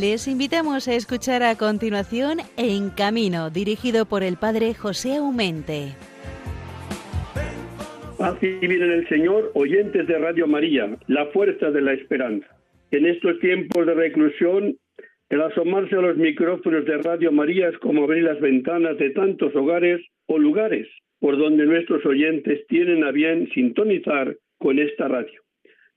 Les invitamos a escuchar a continuación En Camino, dirigido por el Padre José Aumente. Paz y bien en el Señor, oyentes de Radio María, la fuerza de la esperanza. En estos tiempos de reclusión, el asomarse a los micrófonos de Radio María es como abrir las ventanas de tantos hogares o lugares por donde nuestros oyentes tienen a bien sintonizar con esta radio.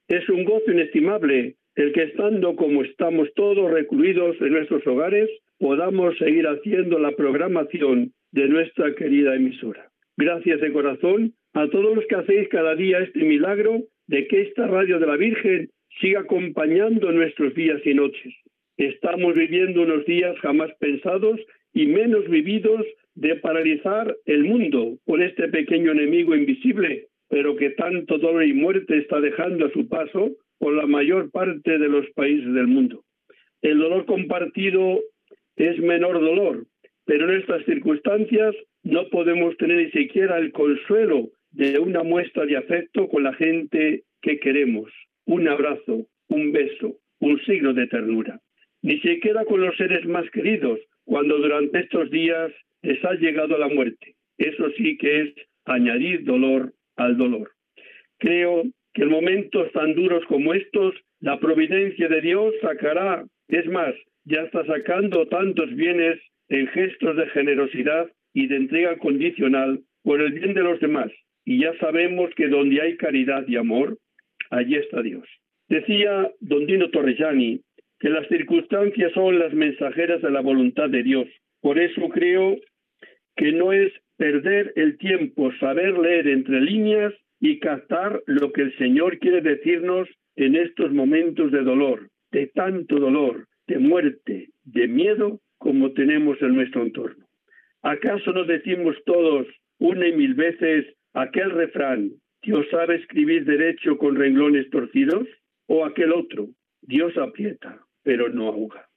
Es un gozo inestimable el que estando como estamos todos recluidos en nuestros hogares, podamos seguir haciendo la programación de nuestra querida emisora. Gracias de corazón a todos los que hacéis cada día este milagro de que esta radio de la Virgen siga acompañando nuestros días y noches. Estamos viviendo unos días jamás pensados y menos vividos de paralizar el mundo por este pequeño enemigo invisible, pero que tanto dolor y muerte está dejando a su paso por la mayor parte de los países del mundo. El dolor compartido es menor dolor, pero en estas circunstancias no podemos tener ni siquiera el consuelo de una muestra de afecto con la gente que queremos, un abrazo, un beso, un signo de ternura. Ni siquiera con los seres más queridos, cuando durante estos días les ha llegado la muerte. Eso sí que es añadir dolor al dolor. Creo que en momentos tan duros como estos, la providencia de Dios sacará, es más, ya está sacando tantos bienes en gestos de generosidad y de entrega condicional por el bien de los demás. Y ya sabemos que donde hay caridad y amor, allí está Dios. Decía don Dino Torrellani que las circunstancias son las mensajeras de la voluntad de Dios. Por eso creo que no es perder el tiempo saber leer entre líneas y captar lo que el Señor quiere decirnos en estos momentos de dolor, de tanto dolor, de muerte, de miedo como tenemos en nuestro entorno. ¿Acaso nos decimos todos una y mil veces aquel refrán, Dios sabe escribir derecho con renglones torcidos? ¿O aquel otro, Dios aprieta, pero no ahoga?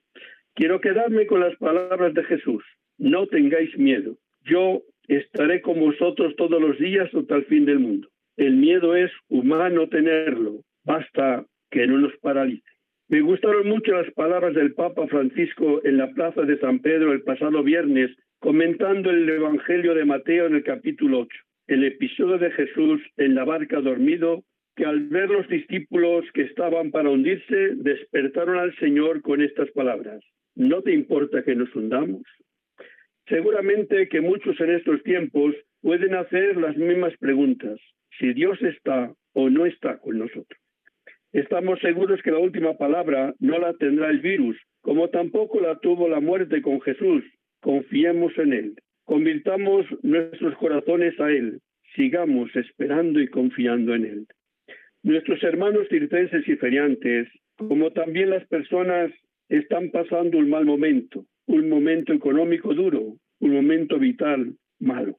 Quiero quedarme con las palabras de Jesús. No tengáis miedo. Yo estaré con vosotros todos los días hasta el fin del mundo. El miedo es humano tenerlo, basta que no nos paralice. Me gustaron mucho las palabras del Papa Francisco en la plaza de San Pedro el pasado viernes, comentando el Evangelio de Mateo en el capítulo 8, el episodio de Jesús en la barca dormido, que al ver los discípulos que estaban para hundirse, despertaron al Señor con estas palabras. ¿No te importa que nos hundamos? Seguramente que muchos en estos tiempos pueden hacer las mismas preguntas si Dios está o no está con nosotros. Estamos seguros que la última palabra no la tendrá el virus, como tampoco la tuvo la muerte con Jesús. Confiemos en Él. Convirtamos nuestros corazones a Él. Sigamos esperando y confiando en Él. Nuestros hermanos circenses y feriantes, como también las personas, están pasando un mal momento, un momento económico duro, un momento vital malo.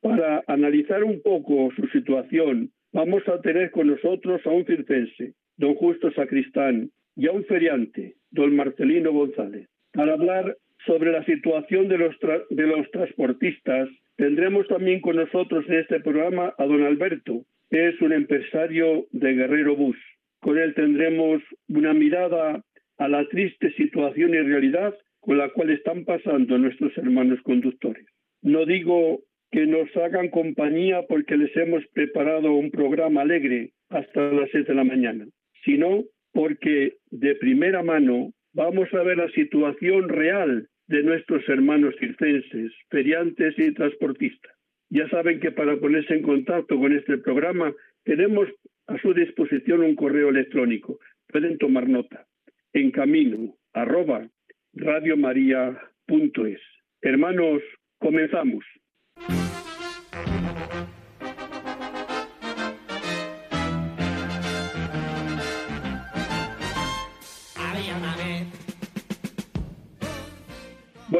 Para analizar un poco su situación, vamos a tener con nosotros a un circense, don Justo Sacristán, y a un feriante, don Marcelino González. Para hablar sobre la situación de los, de los transportistas, tendremos también con nosotros en este programa a don Alberto, que es un empresario de Guerrero Bus. Con él tendremos una mirada a la triste situación y realidad con la cual están pasando nuestros hermanos conductores. No digo que nos hagan compañía porque les hemos preparado un programa alegre hasta las seis de la mañana, sino porque de primera mano vamos a ver la situación real de nuestros hermanos circenses, feriantes y transportistas. Ya saben que para ponerse en contacto con este programa tenemos a su disposición un correo electrónico. Pueden tomar nota. En camino, arroba, radiomaria.es. Hermanos, comenzamos.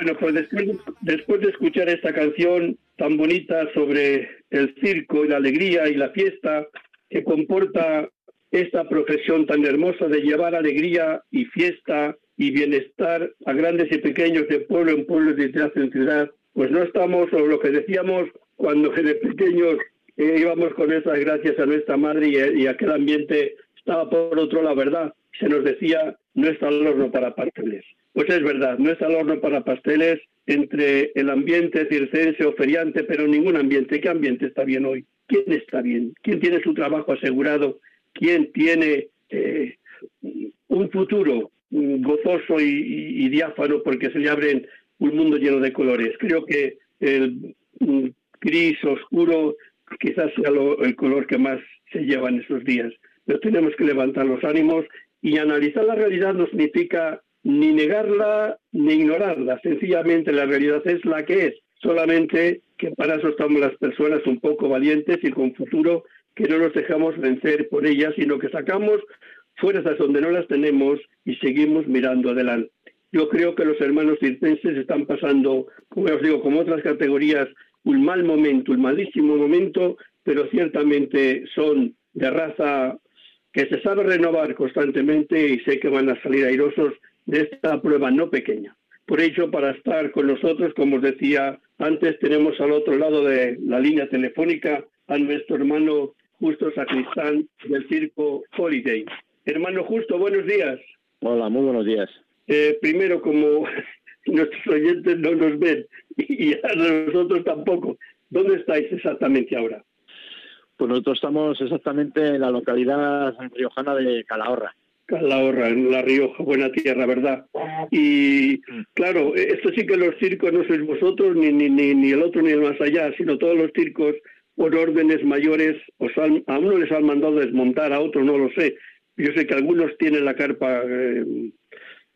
Bueno, pues después, de escuchar esta canción tan bonita sobre el circo y la alegría y la fiesta que comporta esta profesión tan hermosa de llevar alegría y fiesta y bienestar a grandes y pequeños de pueblo en pueblo, de ciudad en ciudad, pues no estamos, o lo que decíamos cuando de pequeños eh, íbamos con esas gracias a nuestra madre y, y aquel ambiente estaba por otro la verdad. Se nos decía no está al horno para pasteles. Pues es verdad, no está al horno para pasteles entre el ambiente circense o feriante, pero ningún ambiente. ¿Qué ambiente está bien hoy? ¿Quién está bien? ¿Quién tiene su trabajo asegurado? ¿Quién tiene eh, un futuro gozoso y, diáfano porque se le abren un mundo lleno de colores? Creo que el gris oscuro quizás sea el color que más se lleva en esos días. Pero tenemos que levantar los ánimos y analizar la realidad no significa ni negarla ni ignorarla. Sencillamente la realidad es la que es. Solamente que para eso estamos las personas un poco valientes y con futuro que no nos dejamos vencer por ella, sino que sacamos fuerzas donde no las tenemos y seguimos mirando adelante. Yo creo que los hermanos circenses están pasando, como os digo, como otras categorías, un mal momento, un malísimo momento, pero ciertamente son de raza que se sabe renovar constantemente y sé que van a salir airosos de esta prueba no pequeña. Por ello, para estar con nosotros, como os decía antes, tenemos al otro lado de la línea telefónica a nuestro hermano Justo Sacristán del Circo Holiday. Hermano Justo, buenos días. Hola, muy buenos días. Eh, primero, como nuestros oyentes no nos ven y a nosotros tampoco, ¿dónde estáis exactamente ahora? Pues nosotros estamos exactamente en la localidad riojana de Calahorra. Calahorra, en La Rioja, buena tierra, ¿verdad? Y claro, esto sí que los circos no sois vosotros, ni, ni, ni, el otro ni el más allá, sino todos los circos por órdenes mayores, os a uno les han mandado desmontar, a otro no lo sé. Yo sé que algunos tienen la carpa eh,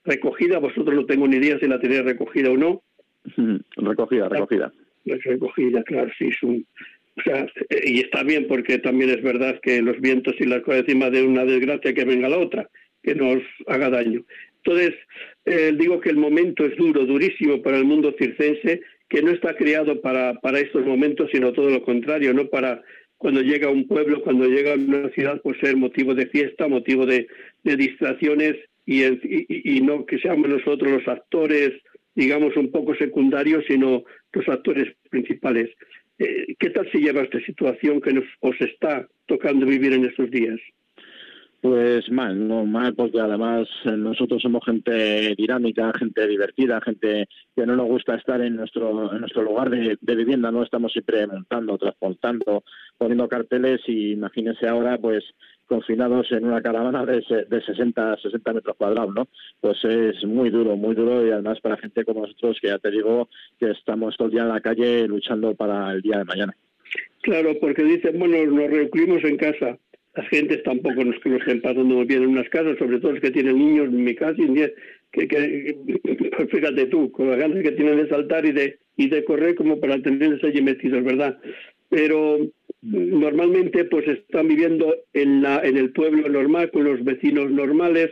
recogida, vosotros no tengo ni idea si la tenéis recogida o no. Recogida, recogida. Recogida, claro, sí, es un, o sea, y está bien porque también es verdad que los vientos y las cosas encima de una desgracia que venga la otra, que nos haga daño. Entonces, eh, digo que el momento es duro, durísimo para el mundo circense, que no está creado para, para estos momentos, sino todo lo contrario, no para cuando llega un pueblo, cuando llega una ciudad, pues ser motivo de fiesta, motivo de, distracciones y no que seamos nosotros los actores, digamos, un poco secundarios, sino los actores principales. Eh, ¿Qué tal se lleva esta situación que nos, os está tocando vivir en estos días? Pues mal, no mal, porque además eh, nosotros somos gente dinámica, gente divertida, gente que no nos gusta estar en nuestro en nuestro lugar de, vivienda, no estamos siempre montando, transportando, poniendo carteles y imagínense ahora, pues confinados en una caravana de, de 60, 60 metros cuadrados, ¿no? Pues es muy duro, muy duro y además para gente como nosotros, que ya te digo que estamos todo el día en la calle luchando para el día de mañana. Claro, porque dicen, bueno, nos recluimos en casa. Las gentes tampoco nos que estén pasando muy bien en unas casas, sobre todo los que tienen niños, en mi casa, que, que, pues fíjate tú, con las ganas que tienen de saltar y de, y de correr como para tenerles allí metidos, ¿verdad? Pero normalmente pues están viviendo en, la, en el pueblo normal, con los vecinos normales,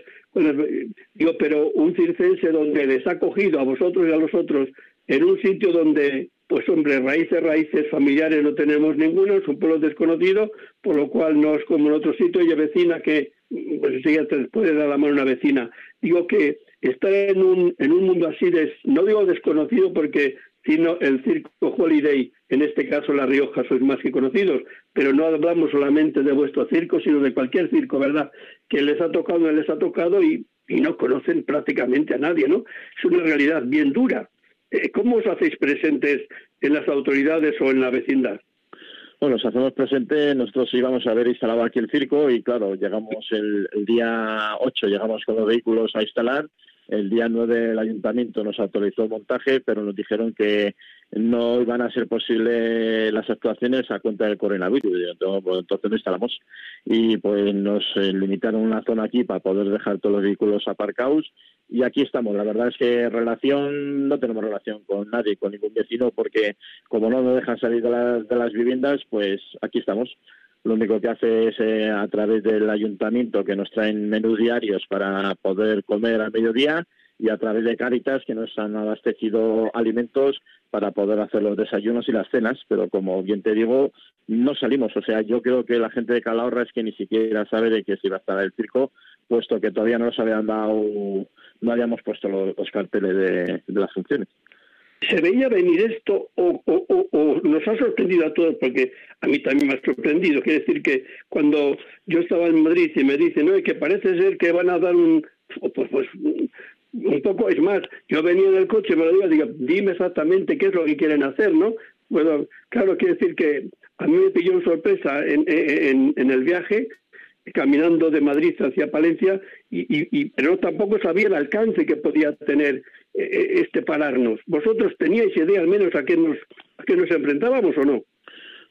digo, pero un circense donde les ha cogido a vosotros y a los otros en un sitio donde, pues hombre, raíces, raíces familiares no tenemos ninguno, es un pueblo desconocido, por lo cual no es como en otro sitio y vecina que, pues sí, te puede dar la mano a una vecina. Digo que estar en un, en un mundo así, de, no digo desconocido porque sino el circo Holiday, en este caso La Rioja, sois más que conocidos, pero no hablamos solamente de vuestro circo, sino de cualquier circo, ¿verdad? Que les ha tocado, no les ha tocado y, no conocen prácticamente a nadie, ¿no? Es una realidad bien dura. Eh, ¿Cómo os hacéis presentes en las autoridades o en la vecindad? Bueno, nos hacemos presentes, nosotros íbamos a haber instalado aquí el circo y claro, llegamos el, el día 8, llegamos con los vehículos a instalar el día 9 el ayuntamiento nos autorizó el montaje, pero nos dijeron que no iban a ser posibles las actuaciones a cuenta del coronavirus. Pues, entonces no instalamos. Y pues nos eh, limitaron una zona aquí para poder dejar todos los vehículos aparcados. Y aquí estamos. La verdad es que relación, no tenemos relación con nadie, con ningún vecino, porque como no nos dejan salir de las, de las viviendas, pues aquí estamos lo único que hace es eh, a través del ayuntamiento que nos traen menús diarios para poder comer al mediodía y a través de Cáritas que nos han abastecido alimentos para poder hacer los desayunos y las cenas, pero como bien te digo, no salimos. O sea, yo creo que la gente de Calahorra es que ni siquiera sabe de que se iba a estar el circo, puesto que todavía no nos habían dado, no habíamos puesto los, carteles de las funciones. ¿Se veía venir esto o, nos ha sorprendido a todos? Porque a mí también me ha sorprendido. Quiere decir que cuando yo estaba en Madrid y me dicen, no, que parece ser que van a dar un pues, pues un poco, es más, yo venía en el coche, me lo digo, digo, dime exactamente qué es lo que quieren hacer, ¿no? Bueno, claro, quiere decir que a mí me pilló una sorpresa en, en, el viaje, caminando de Madrid hacia Palencia, y, y, pero tampoco sabía el alcance que podía tener eh, eh, este pararnos. ¿Vosotros teníais idea al menos a qué nos, a qué nos enfrentábamos o no?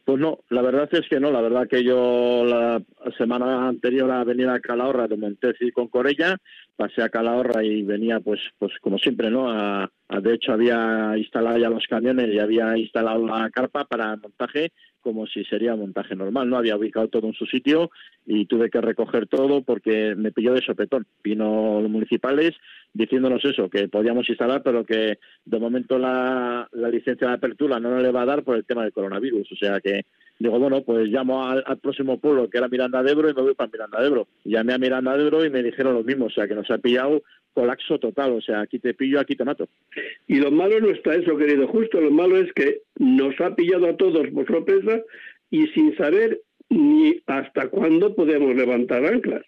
Pues no, la verdad es que no. La verdad que yo la semana anterior a venir a Calahorra de Montes y con Corella, pasé a Calahorra y venía pues pues como siempre, ¿no? A, de hecho había instalado ya los camiones y había instalado la carpa para montaje como si sería montaje normal, ¿no? Había ubicado todo en su sitio y tuve que recoger todo porque me pilló de sopetón. Vino los municipales diciéndonos eso, que podíamos instalar, pero que de momento la, la licencia de apertura no le va a dar por el tema del coronavirus. O sea que digo, bueno, pues llamo al, próximo pueblo, que era Miranda de Ebro, y me voy para Miranda de Ebro. Llamé a Miranda de Ebro y me dijeron lo mismo, o sea que nos ha pillado colapso total, o sea, aquí te pillo, aquí te mato. Y lo malo no está eso, querido, justo lo malo es que nos ha pillado a todos por sorpresa y sin saber ni hasta cuándo podemos levantar anclas.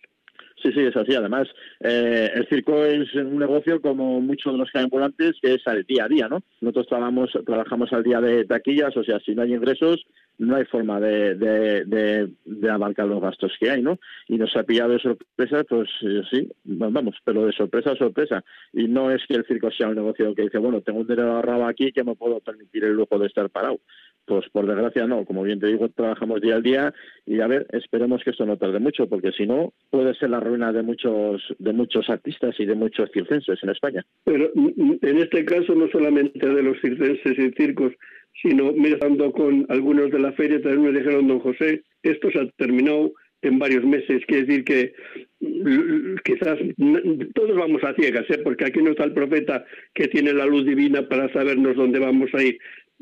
Sí, sí, es así. Además, eh, el circo es un negocio como muchos de los ambulantes, que es al día a día, ¿no? Nosotros trabajamos, trabajamos al día de taquillas, o sea, si no hay ingresos, no hay forma de, de, abarcar los gastos que hay, ¿no? Y nos ha pillado de sorpresa, pues eh, sí, vamos, pero de sorpresa a sorpresa. Y no es que el circo sea un negocio que dice, bueno, tengo un dinero ahorrado aquí que me puedo permitir el lujo de estar parado. Pues por desgracia no, como bien te digo, trabajamos día al día y a ver, esperemos que esto no tarde mucho, porque si no, puede ser la ruina de muchos, de muchos artistas y de muchos circenses en España. Pero en este caso no solamente de los circenses y circos, sino mirando con algunos de la feria, también me dijeron, don José, esto se ha terminado en varios meses. Quiere decir que quizás todos vamos a ciegas, ¿eh? porque aquí no está el profeta que tiene la luz divina para sabernos dónde vamos a ir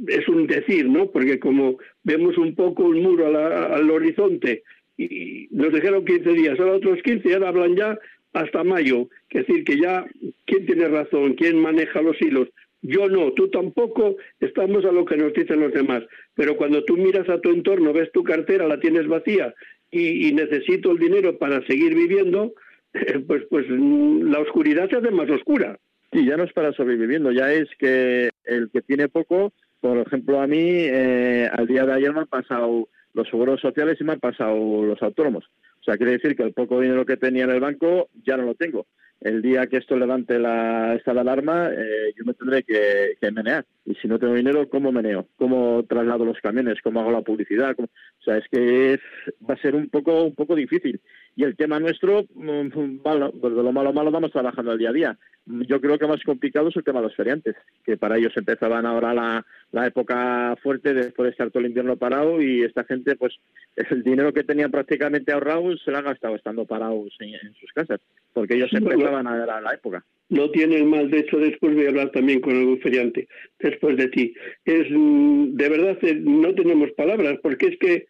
es un decir, ¿no? Porque como vemos un poco un muro al horizonte y nos dijeron 15 días, ahora otros 15 y ahora hablan ya hasta mayo. Es decir, que ya, ¿quién tiene razón? ¿Quién maneja los hilos? Yo no, tú tampoco, estamos a lo que nos dicen los demás. Pero cuando tú miras a tu entorno, ves tu cartera, la tienes vacía y, necesito el dinero para seguir viviendo, pues, pues la oscuridad se hace más oscura. Y ya no es para sobreviviendo, ya es que el que tiene poco por ejemplo, a mí eh, al día de ayer me han pasado los seguros sociales y me han pasado los autónomos. O sea, quiere decir que el poco dinero que tenía en el banco ya no lo tengo. El día que esto levante la, esta alarma, eh, yo me tendré que, menear. Y si no tengo dinero, ¿cómo meneo? ¿Cómo traslado los camiones? ¿Cómo hago la publicidad? O sea, es que va a ser un poco, un poco difícil. Y el tema nuestro, mm, bueno, pues de lo malo malo vamos trabajando al día a día. Yo creo que más complicado es el tema de los feriantes, que para ellos empezaban ahora la, la época fuerte después de estar todo el invierno parado y esta gente, pues el dinero que tenían prácticamente ahorrado se lo han gastado estando parados en, sus casas, porque ellos empezaban a, la, la época. No tienen mal, de hecho después voy a hablar también con algún feriante, después de ti. Es mm, De verdad, eh, no tenemos palabras, porque es que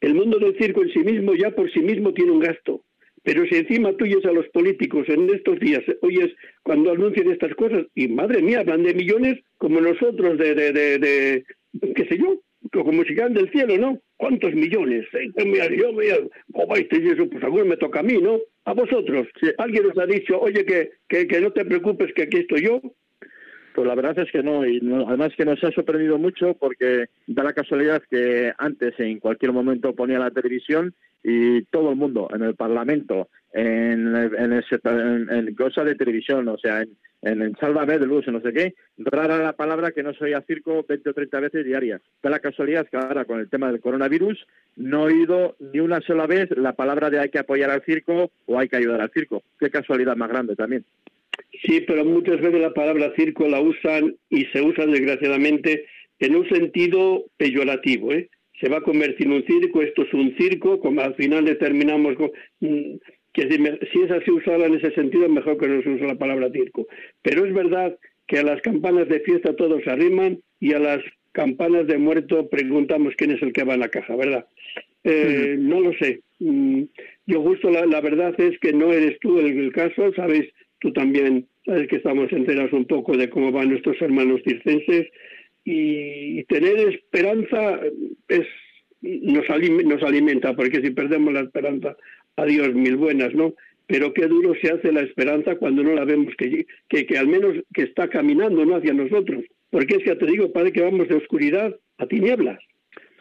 el mundo del circo en sí mismo ya por sí mismo tiene un gasto. Pero si encima tú oyes a los políticos en estos días, oyes cuando anuncian estas cosas, y madre mía, hablan de millones como nosotros de, de, de, qué sé yo, como si caen del cielo, ¿no? ¿Cuántos millones? Eh, mira, yo, mira, ¿cómo eso? Pues alguno me toca a mí, ¿no? A vosotros. Alguien os ha dicho, oye, que, que, que no te preocupes, que aquí estoy yo. Pues la verdad es que no, y además que nos ha sorprendido mucho porque da la casualidad que antes en cualquier momento ponía la televisión y todo el mundo en el Parlamento, en, en, en, cosas de televisión, o sea, en, en, en Sálvame de Luz, no sé qué, rara la palabra que no soy a circo 20 o 30 veces diarias. Da la casualidad que ahora con el tema del coronavirus no he oído ni una sola vez la palabra de hay que apoyar al circo o hay que ayudar al circo. Qué casualidad más grande también. Sí, pero muchas veces la palabra circo la usan y se usa desgraciadamente en un sentido peyorativo. ¿eh? Se va a convertir en un circo, esto es un circo, como al final determinamos mm, que si, es así usada en ese sentido, mejor que no se use la palabra circo. Pero es verdad que a las campanas de fiesta todos se arriman y a las campanas de muerto preguntamos quién es el que va en la caja, ¿verdad? Eh, no lo sé. Mm, yo justo la, verdad es que no eres tú el, el caso, sabes Tú también sabes que estamos enterados un poco de cómo van nuestros hermanos circenses y tener esperanza es nos, nos alimenta, porque si perdemos la esperanza, adiós, mil buenas, ¿no? pero qué duro se hace la esperanza cuando no la vemos que, que, que al menos que está caminando no hacia nosotros. Porque es que te digo, padre, que vamos de oscuridad a tinieblas.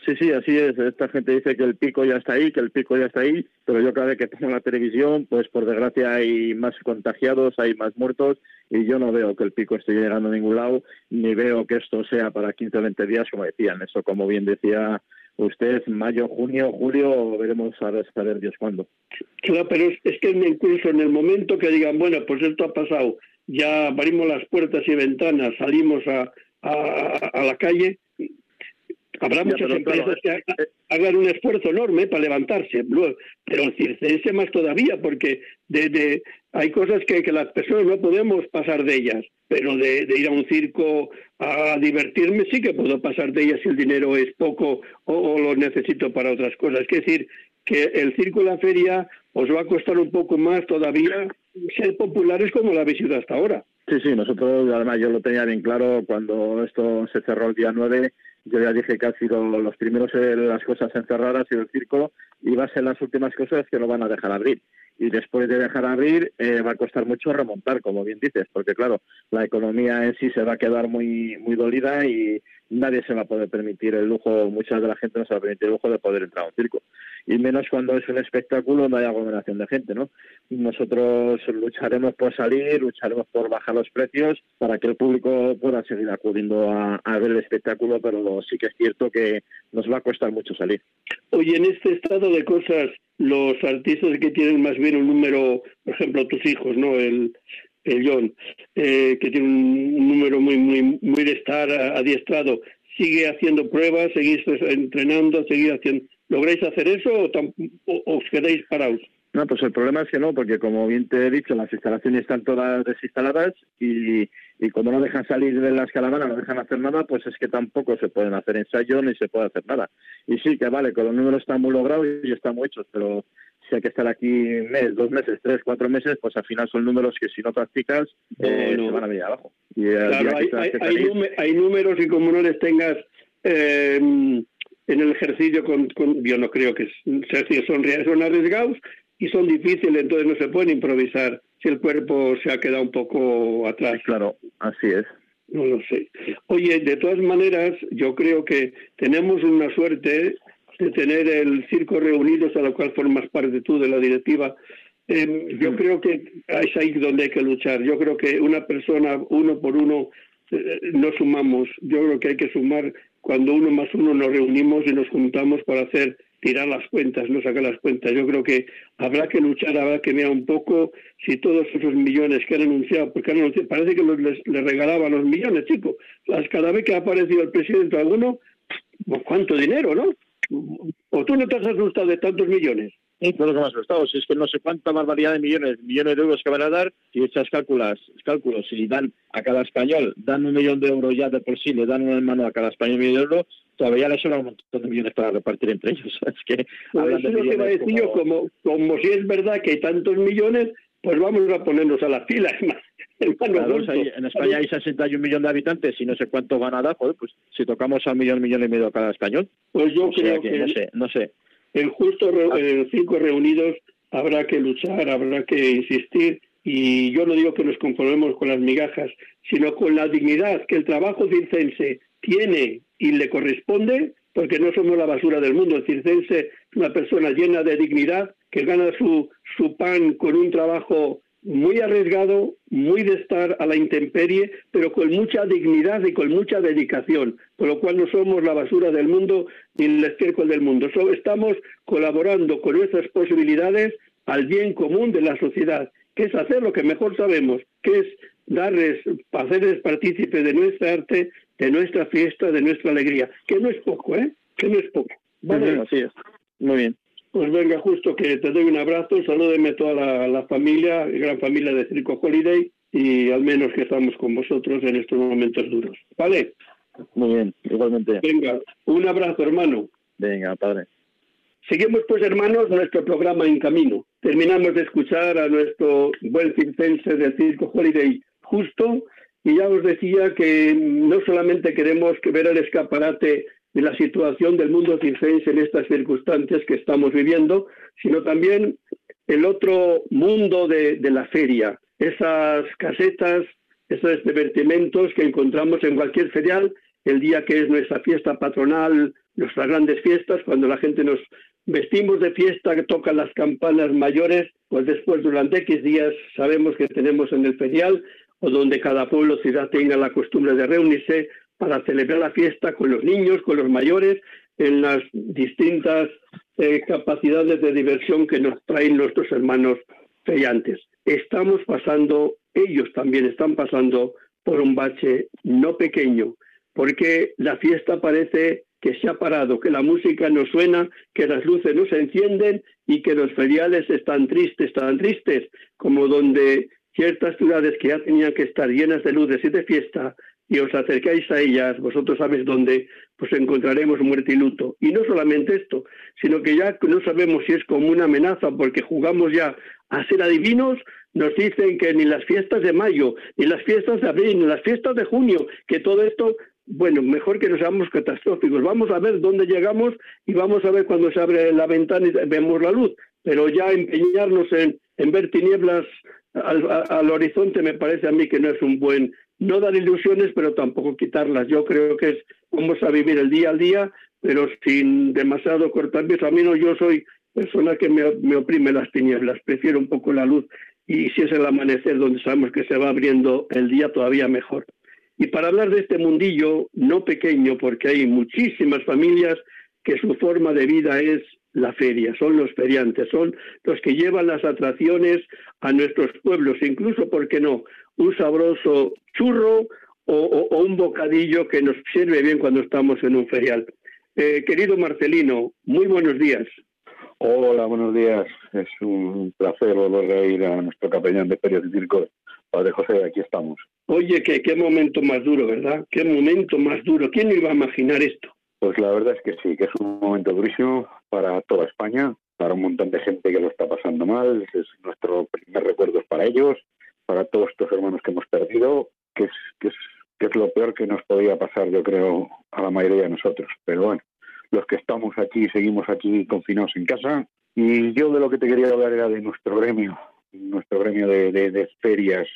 Sí, sí, así es. Esta gente dice que el pico ya está ahí, que el pico ya está ahí, pero yo cada vez que pongo la televisión, pues por desgracia hay más contagiados, hay más muertos y yo no veo que el pico esté llegando a ningún lado, ni veo que esto sea para 15 o 20 días, como decían. Eso, como bien decía usted, mayo, junio, julio, veremos a ver, Dios cuándo. Claro, pero es, que incluso en el momento que digan, bueno, pues esto ha pasado, ya abrimos las puertas y ventanas, salimos a, a la calle, Habrá muchas empresas que eh, hagan un esfuerzo enorme para levantarse, pero circense más todavía, porque de, hay cosas que, que, las personas no podemos pasar de ellas, pero de, ir a un circo a divertirme sí que puedo pasar de ellas si el dinero es poco o, lo necesito para otras cosas. Es decir, que el circo y la feria os va a costar un poco más todavía ser populares como la habéis sido hasta ahora. Sí, sí, nosotros, además yo lo tenía bien claro cuando esto se cerró el día 9, yo ya dije que han sido los primeros en las cosas encerradas y el circo y va a ser las últimas cosas que no van a dejar abrir. Y después de dejar abrir eh, va a costar mucho remontar, como bien dices, porque claro, la economía en sí se va a quedar muy muy dolida y nadie se va a poder permitir el lujo, mucha de la gente no se va a permitir el lujo de poder entrar a un circo. Y menos cuando es un espectáculo donde hay aglomeración de gente, ¿no? Nosotros lucharemos por salir, lucharemos por bajar los precios para que el público pueda seguir acudiendo a, a ver el espectáculo, pero sí que es cierto que nos va a costar mucho salir. Oye, en este estado de cosas, los artistas que tienen más bien un número, por ejemplo, tus hijos, ¿no? El, el John, eh, que tiene un, número muy, muy, muy de estar adiestrado, sigue haciendo pruebas, seguís entrenando, seguís haciendo. ¿Lográis hacer eso o, os quedáis parados? No, pues el problema es que no, porque como bien te he dicho, las instalaciones están todas desinstaladas y, y cuando no dejan salir de las caravanas, no dejan hacer nada, pues es que tampoco se pueden hacer ensayos ni se puede hacer nada. Y sí, que vale, que los números están muy logrados y están muy hechos, pero si hay que estar aquí un mes, dos meses, tres, cuatro meses, pues al final son números que si no practicas eh, se van a venir abajo. Y claro, hay, números y como no les tengas eh, en el ejercicio, con, yo no creo que son, son arriesgados y son difíciles, entonces no se pueden improvisar si el cuerpo se ha quedado un poco atrás. claro, así es. No lo sé. Oye, de todas maneras, yo creo que tenemos una suerte de tener el circo reunidos, a lo cual formas parte tú de la directiva. Em, yo creo que es ahí donde hay que luchar. Yo creo que una persona, uno por uno, eh, no sumamos. Yo creo que hay que sumar cuando uno más uno nos reunimos y nos juntamos para hacer tirar las cuentas, no sacar las cuentas. Yo creo que habrá que luchar, habrá que ver un poco si todos esos millones que han anunciado, porque parece que les, regalaban los millones, chicos. Las, cada vez que ha aparecido el presidente alguno, pues cuánto dinero, ¿no? ¿O tú no te has asustado de tantos millones? Sí, lo que me ha asustado. Si es que no sé cuánta barbaridad de millones, millones de euros que van a dar, si echas cálculos, cálculos, si dan a cada español, dan un millón de euros ya de por sí, le dan una mano a cada español un millón de euros, todavía le sobra un montón de millones para repartir entre ellos. Es que pues eso lo que va a decir yo, como, como si es verdad que hay tantos millones, pues vamos a ponernos a las filas. en España hay 61 millones de habitantes y no sé cuánto van a dar, pues si tocamos al millón, millón y medio a cada español. Pues yo creo que, no sé, no sé. En justo en cinco reunidos habrá que luchar, habrá que insistir y yo no digo que nos conformemos con las migajas, sino con la dignidad que el trabajo circense tiene y le corresponde, porque no somos la basura del mundo. El circense es una persona llena de dignidad que gana su, su pan con un trabajo muy arriesgado, muy de estar a la intemperie, pero con mucha dignidad y con mucha dedicación, con lo cual no somos la basura del mundo ni el estiércol del mundo. estamos colaborando con nuestras posibilidades al bien común de la sociedad, que es hacer lo que mejor sabemos, que es darles, hacerles partícipes de nuestra arte, de nuestra fiesta, de nuestra alegría, que no es poco, ¿eh? Que no es poco. ¿Vale? Así es. Muy bien. Pues venga, justo que te doy un abrazo, salúdeme toda la, la familia, gran familia de Circo Holiday y al menos que estamos con vosotros en estos momentos duros. ¿Vale? Muy bien, igualmente. Venga, un abrazo, hermano. Venga, padre. Seguimos pues, hermanos, nuestro programa en camino. Terminamos de escuchar a nuestro buen circense del Circo Holiday justo y ya os decía que no solamente queremos ver el escaparate de la situación del mundo circense en estas circunstancias que estamos viviendo, sino también el otro mundo de, la feria, esas casetas, esos divertimentos que encontramos en cualquier ferial el día que es nuestra fiesta patronal, nuestras grandes fiestas, cuando la gente nos vestimos de fiesta, que tocan las campanas mayores, pues después durante X días sabemos que tenemos en el ferial o donde cada pueblo ciudad tenga la costumbre de reunirse para celebrar la fiesta con los niños, con los mayores, en las distintas eh, capacidades de diversión que nos traen nuestros hermanos feriantes. Estamos pasando, ellos también están pasando por un bache no pequeño, porque la fiesta parece que se ha parado, que la música no suena, que las luces no se encienden y que los feriales están tristes, están tristes, como donde ciertas ciudades que ya tenían que estar llenas de luces y de fiesta, y os acercáis a ellas, vosotros sabéis dónde, pues encontraremos muerte y luto. Y no solamente esto, sino que ya no sabemos si es como una amenaza, porque jugamos ya a ser adivinos, nos dicen que ni las fiestas de mayo, ni las fiestas de abril, ni las fiestas de junio, que todo esto bueno, mejor que no seamos catastróficos. Vamos a ver dónde llegamos y vamos a ver cuando se abre la ventana y vemos la luz. Pero ya empeñarnos en, ver tinieblas al, horizonte me parece a mí que no es un buen, no dar ilusiones, pero tampoco quitarlas. Yo creo que es, vamos a vivir el día al día, pero sin demasiado cortar A mí no, yo soy persona que me, me oprime las tinieblas, prefiero un poco la luz. Y si es el amanecer donde sabemos que se va abriendo el día, todavía mejor. Y para hablar de este mundillo no pequeño, porque hay muchísimas familias que su forma de vida es la feria, son los feriantes, son los que llevan las atracciones a nuestros pueblos, incluso, ¿por qué no?, un sabroso churro o, un bocadillo que nos sirve bien cuando estamos en un ferial. Eh, querido Marcelino, muy buenos días. Hola, buenos días. Es un placer volver a ir a nuestro capellán de ferias y circos Padre José, aquí estamos. Oye, que qué momento más duro, ¿verdad? Qué momento más duro. ¿Quién iba a imaginar esto? Pues la verdad es que sí, que es un momento durísimo para toda España, para un montón de gente que lo está pasando mal. Es nuestro primer recuerdo para ellos, para todos estos hermanos que hemos perdido, que es, que es, que es lo peor que nos podía pasar, yo creo, a la mayoría de nosotros. Pero bueno, los que estamos aquí, seguimos aquí confinados en casa. Y yo de lo que te quería hablar era de nuestro gremio, nuestro gremio de, ferias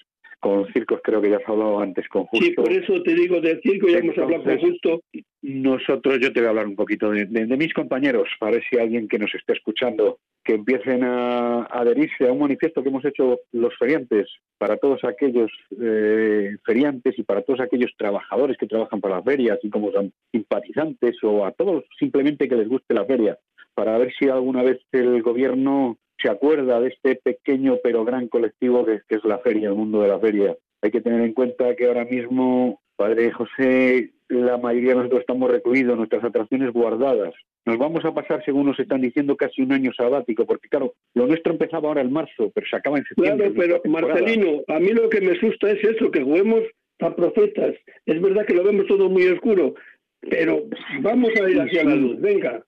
con circos creo que ya has hablado antes con Justo. Sí, por eso te digo del circo, ya hemos hablado con Justo. Nosotros, yo te voy a hablar un poquito de, mis compañeros, para ver si alguien que nos esté escuchando, que empiecen a, adherirse a un manifiesto que hemos hecho los feriantes, para todos aquellos eh, feriantes y para todos aquellos trabajadores que trabajan para las ferias, y como son simpatizantes o a todos simplemente que les guste la feria, para ver si alguna vez el gobierno se acuerda de este pequeño pero gran colectivo que, es la feria, el mundo de la feria. Hay que tener en cuenta que ahora mismo, Padre José, la mayoría de nosotros estamos recluidos, nuestras atracciones guardadas. Nos vamos a pasar, según nos están diciendo, casi un año sabático, porque claro, lo nuestro empezaba ahora en marzo, pero se acaba en septiembre. Claro, pero Marcelino, a mí lo que me asusta es eso, que juguemos a profetas. Es verdad que lo vemos todo muy oscuro, pero vamos a ir hacia la luz, venga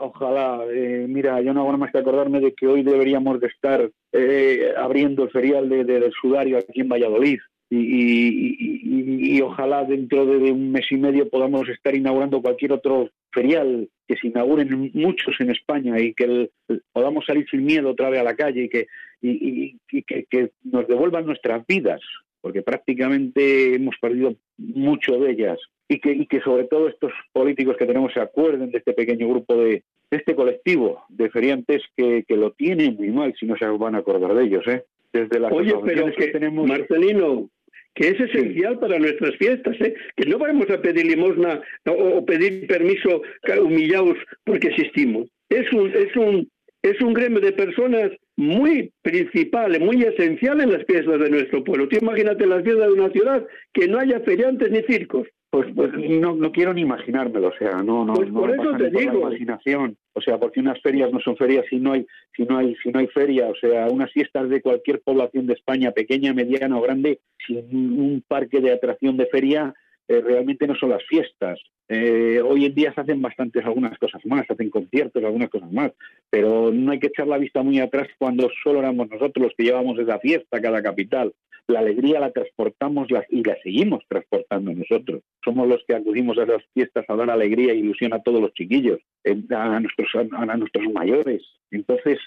ojalá, eh, mira, yo no hago nada más que acordarme de que hoy deberíamos de estar eh, abriendo el ferial de, del sudario aquí en Valladolid. Y, ojalá dentro de, un mes y medio podamos estar inaugurando cualquier otro ferial que se inauguren muchos en España y que podamos salir sin miedo otra vez a la calle y que, y, que nos devuelvan nuestras vidas, porque prácticamente hemos perdido mucho de ellas y que, y que sobre todo estos políticos que tenemos se acuerden de este pequeño grupo de, este colectivo de feriantes que, que, lo tienen muy mal si no se van a acordar de ellos, ¿eh? Desde las Oye, pero que, tenemos... Marcelino, que es esencial para nuestras fiestas, ¿eh? que no vamos a pedir limosna o, pedir permiso humillados porque existimos. Es un, es un, es un gremio de personas muy principal, muy esencial en las fiestas de nuestro pueblo. Tú imagínate las fiestas de una ciudad que no haya feriantes ni circos. Pues, pues no, no quiero ni imaginármelo, o sea, no, no, pues por eso te digo. imaginación, o sea, porque unas ferias no son ferias si no hay, si no hay, si no hay feria, o sea, unas fiestas de cualquier población de España, pequeña, mediana o grande, sin un parque de atracción de feria, eh, realmente no son las fiestas. Eh, hoy en día se hacen bastantes algunas cosas más, se hacen conciertos, algunas cosas más, pero no hay que echar la vista muy atrás cuando solo éramos nosotros los que llevamos esa fiesta a cada capital. La alegría la transportamos y la seguimos transportando nosotros. Somos los que acudimos a esas fiestas a dar alegría e ilusión a todos los chiquillos, a nuestros, a nuestros mayores. Entonces,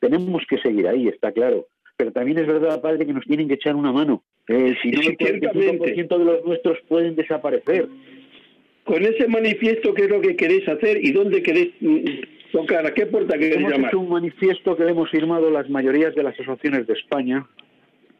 tenemos que seguir ahí, está claro pero también es verdad, padre, que nos tienen que echar una mano. Eh, si no, el 45% de los nuestros pueden desaparecer. Con ese manifiesto, ¿qué es lo que queréis hacer y dónde queréis mm, tocar? ¿A qué puerta queréis hemos llamar? Hecho un manifiesto que hemos firmado las mayorías de las asociaciones de España.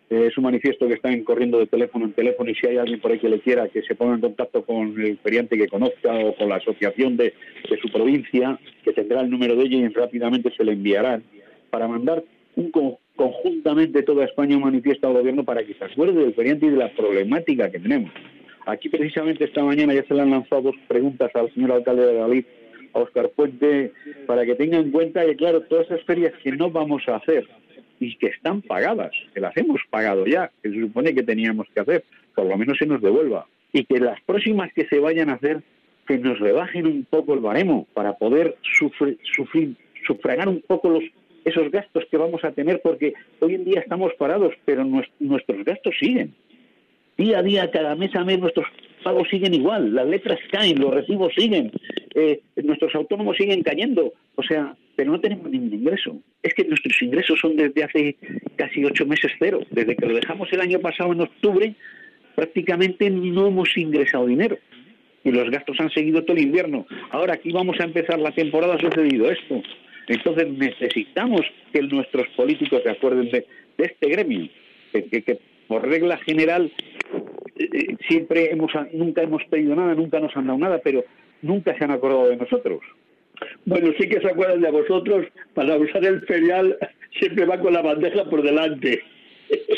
Eh, es un manifiesto que está corriendo de teléfono en teléfono y si hay alguien por ahí que le quiera que se ponga en contacto con el feriante que conozca o con la asociación de, de su provincia, que tendrá el número de ella y rápidamente se le enviarán para mandar un, conjuntamente toda España manifiesta al gobierno para que se acuerde del feriante y de la problemática que tenemos. Aquí precisamente esta mañana ya se le han lanzado dos preguntas al señor alcalde de David, a Oscar Puente, para que tenga en cuenta que, claro, todas esas ferias que no vamos a hacer y que están pagadas, que las hemos pagado ya, que se supone que teníamos que hacer, por lo menos se nos devuelva. Y que las próximas que se vayan a hacer, que nos rebajen un poco el baremo para poder sufrir, sufrir sufragar un poco los esos gastos que vamos a tener, porque hoy en día estamos parados, pero nuestros gastos siguen. Día a día, cada mes a mes, nuestros pagos siguen igual, las letras caen, los recibos siguen, eh, nuestros autónomos siguen cayendo, o sea, pero no tenemos ningún ingreso. Es que nuestros ingresos son desde hace casi ocho meses cero. Desde que lo dejamos el año pasado en octubre, prácticamente no hemos ingresado dinero. Y los gastos han seguido todo el invierno. Ahora aquí vamos a empezar la temporada, ha sucedido esto. Entonces necesitamos que nuestros políticos se acuerden de, este gremio, que, por regla general eh, eh, siempre hemos nunca hemos pedido nada, nunca nos han dado nada, pero nunca se han acordado de nosotros. Bueno, sí que se acuerdan de vosotros, para usar el ferial siempre va con la bandeja por delante.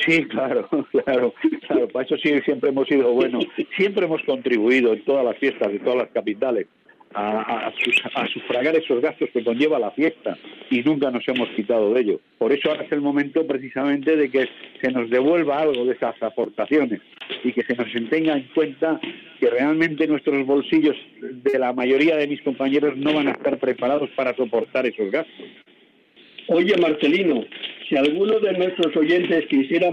Sí, claro, claro, claro, para eso sí siempre hemos sido buenos, siempre hemos contribuido en todas las fiestas de todas las capitales a, sufragar esos gastos que conlleva la fiesta y nunca nos hemos quitado de ello. Por eso ahora es el momento precisamente de que se nos devuelva algo de esas aportaciones y que se nos tenga en cuenta que realmente nuestros bolsillos de la mayoría de mis compañeros no van a estar preparados para soportar esos gastos. Oye, Marcelino, si alguno de nuestros oyentes quisiera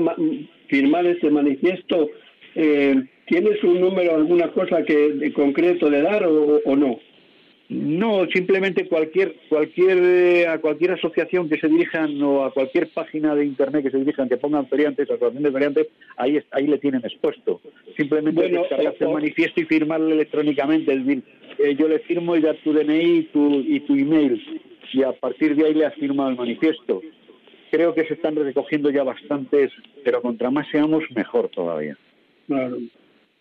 firmar este manifiesto, eh, ¿tienes un número, alguna cosa que de concreto de dar o, no? No, simplemente cualquier cualquier eh, a cualquier asociación que se dirijan o a cualquier página de internet que se dirijan que pongan feriantes, asociación de feriantes, ahí ahí le tienen expuesto. Simplemente bueno, descargarse el manifiesto y firmarlo electrónicamente, es decir, eh, yo le firmo y da tu DNI y tu, y tu email y a partir de ahí le has firmado el manifiesto. Creo que se están recogiendo ya bastantes, pero contra más seamos mejor todavía. Claro.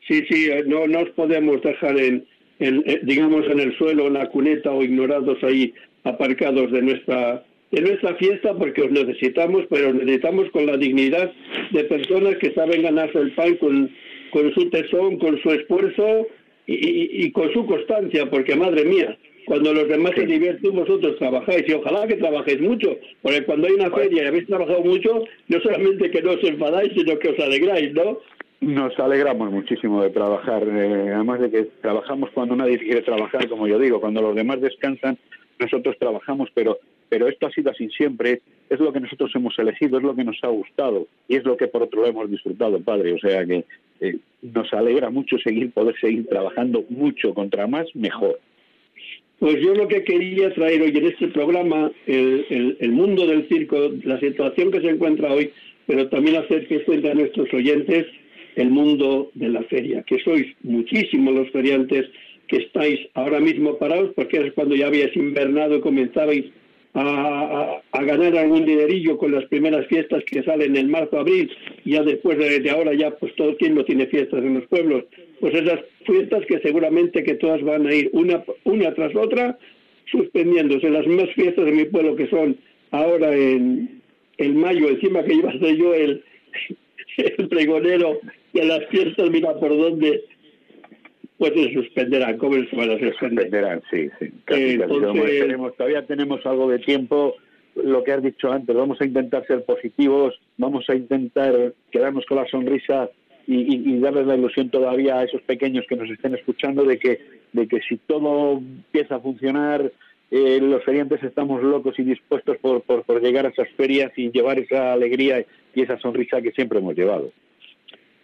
Sí, sí, eh, no nos podemos dejar en, eh, digamos, en el suelo, en la cuneta o ignorados ahí, aparcados de nuestra de nuestra fiesta porque os necesitamos, pero necesitamos con la dignidad de personas que saben ganarse el pan con, con su tesón, con su esfuerzo y, y, con su constancia, porque madre mía, cuando los demás se divierten, vosotros trabajáis y ojalá que trabajéis mucho, porque cuando hay una feria y habéis trabajado mucho, no solamente que no os enfadáis, sino que os alegráis, ¿no? Nos alegramos muchísimo de trabajar, eh, además de que trabajamos cuando nadie quiere trabajar, como yo digo, cuando los demás descansan, nosotros trabajamos, pero, pero esto ha sido así siempre, es lo que nosotros hemos elegido, es lo que nos ha gustado y es lo que por otro lado hemos disfrutado, padre, o sea que eh, nos alegra mucho seguir, poder seguir trabajando mucho, contra más, mejor. Pues yo lo que quería traer hoy en este programa, el, el mundo del circo, la situación que se encuentra hoy, pero también hacer que cuenta a nuestros oyentes el mundo de la feria, que sois muchísimos los feriantes que estáis ahora mismo parados, porque es cuando ya habíais invernado y comenzabais a, ganar algún dinerillo con las primeras fiestas que salen en marzo, abril, ya después de, ahora ya pues todo quien no tiene fiestas en los pueblos, pues esas fiestas que seguramente que todas van a ir una, una tras otra, suspendiéndose. Las más fiestas de mi pueblo que son ahora en, en mayo, encima que iba a ser yo el, el pregonero de las fiestas, mira por dónde, pues se suspenderán. ¿Cómo se van a suspender? sí, sí. Entonces... todavía tenemos algo de tiempo. Lo que has dicho antes, vamos a intentar ser positivos, vamos a intentar quedarnos con la sonrisa y, darles la ilusión todavía a esos pequeños que nos estén escuchando de que, de que si todo empieza a funcionar, eh, los feriantes estamos locos y dispuestos por, por, llegar a esas ferias y llevar esa alegría y esa sonrisa que siempre hemos llevado.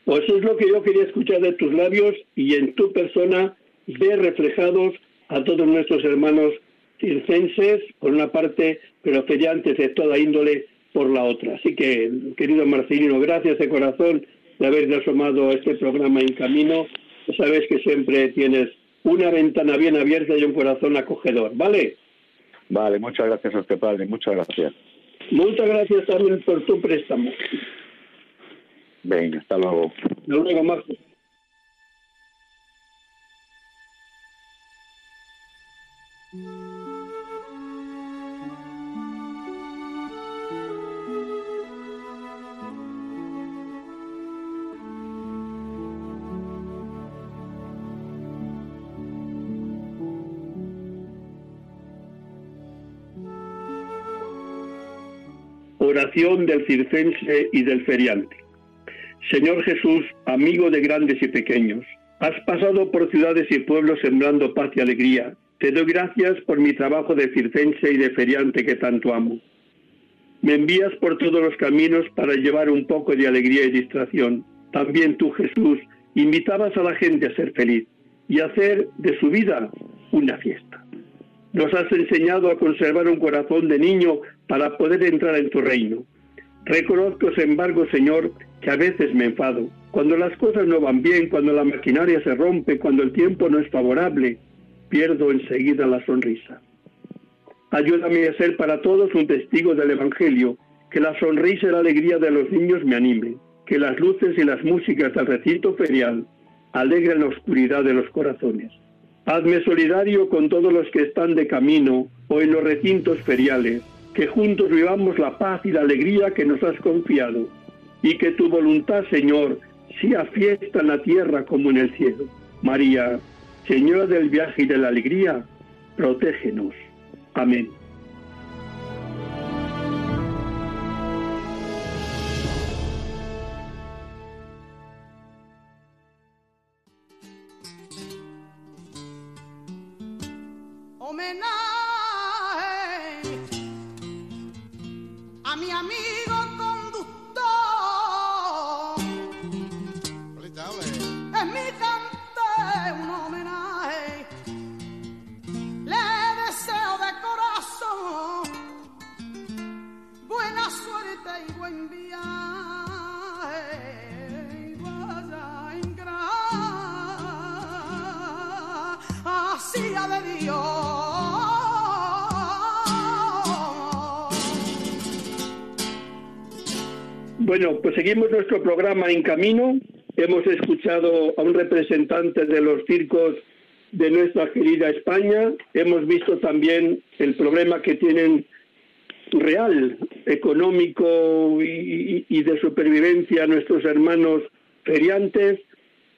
Pues es lo que yo quería escuchar de tus labios y en tu persona ver reflejados a todos nuestros hermanos circenses, por una parte, pero feriantes de toda índole por la otra. Así que, querido Marcelino, gracias de corazón de haber asomado a este programa en camino. Sabes que siempre tienes una ventana bien abierta y un corazón acogedor, ¿vale? Vale, muchas gracias a usted, padre, muchas gracias. Muchas gracias también por tu préstamo. Venga, hasta luego. Hasta luego, Marcos. Oración del circense y del feriante. Señor Jesús, amigo de grandes y pequeños, has pasado por ciudades y pueblos sembrando paz y alegría. Te doy gracias por mi trabajo de circense y de feriante que tanto amo. Me envías por todos los caminos para llevar un poco de alegría y distracción. También tú, Jesús, invitabas a la gente a ser feliz y hacer de su vida una fiesta. Nos has enseñado a conservar un corazón de niño para poder entrar en tu reino. Reconozco, sin embargo, Señor, que a veces me enfado. Cuando las cosas no van bien, cuando la maquinaria se rompe, cuando el tiempo no es favorable, pierdo enseguida la sonrisa. Ayúdame a ser para todos un testigo del Evangelio, que la sonrisa y la alegría de los niños me animen, que las luces y las músicas del recinto ferial alegren la oscuridad de los corazones. Hazme solidario con todos los que están de camino o en los recintos feriales, que juntos vivamos la paz y la alegría que nos has confiado, y que tu voluntad, Señor, sea fiesta en la tierra como en el cielo. María, Señora del viaje y de la alegría, protégenos. Amén. Seguimos nuestro programa en camino. Hemos escuchado a un representante de los circos de nuestra querida España. Hemos visto también el problema que tienen real, económico y, de supervivencia nuestros hermanos feriantes.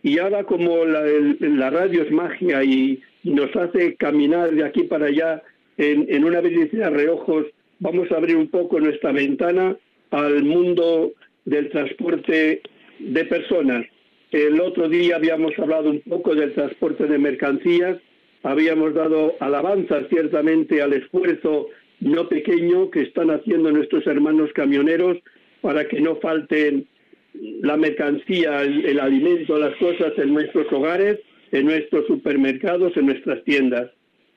Y ahora como la, radio es magia y, nos hace caminar de aquí para allá en, en una de reojos, vamos a abrir un poco nuestra ventana al mundo del transporte de personas. El otro día habíamos hablado un poco del transporte de mercancías, habíamos dado alabanza ciertamente al esfuerzo no pequeño que están haciendo nuestros hermanos camioneros para que no falten la mercancía, el, el alimento, las cosas en nuestros hogares, en nuestros supermercados, en nuestras tiendas.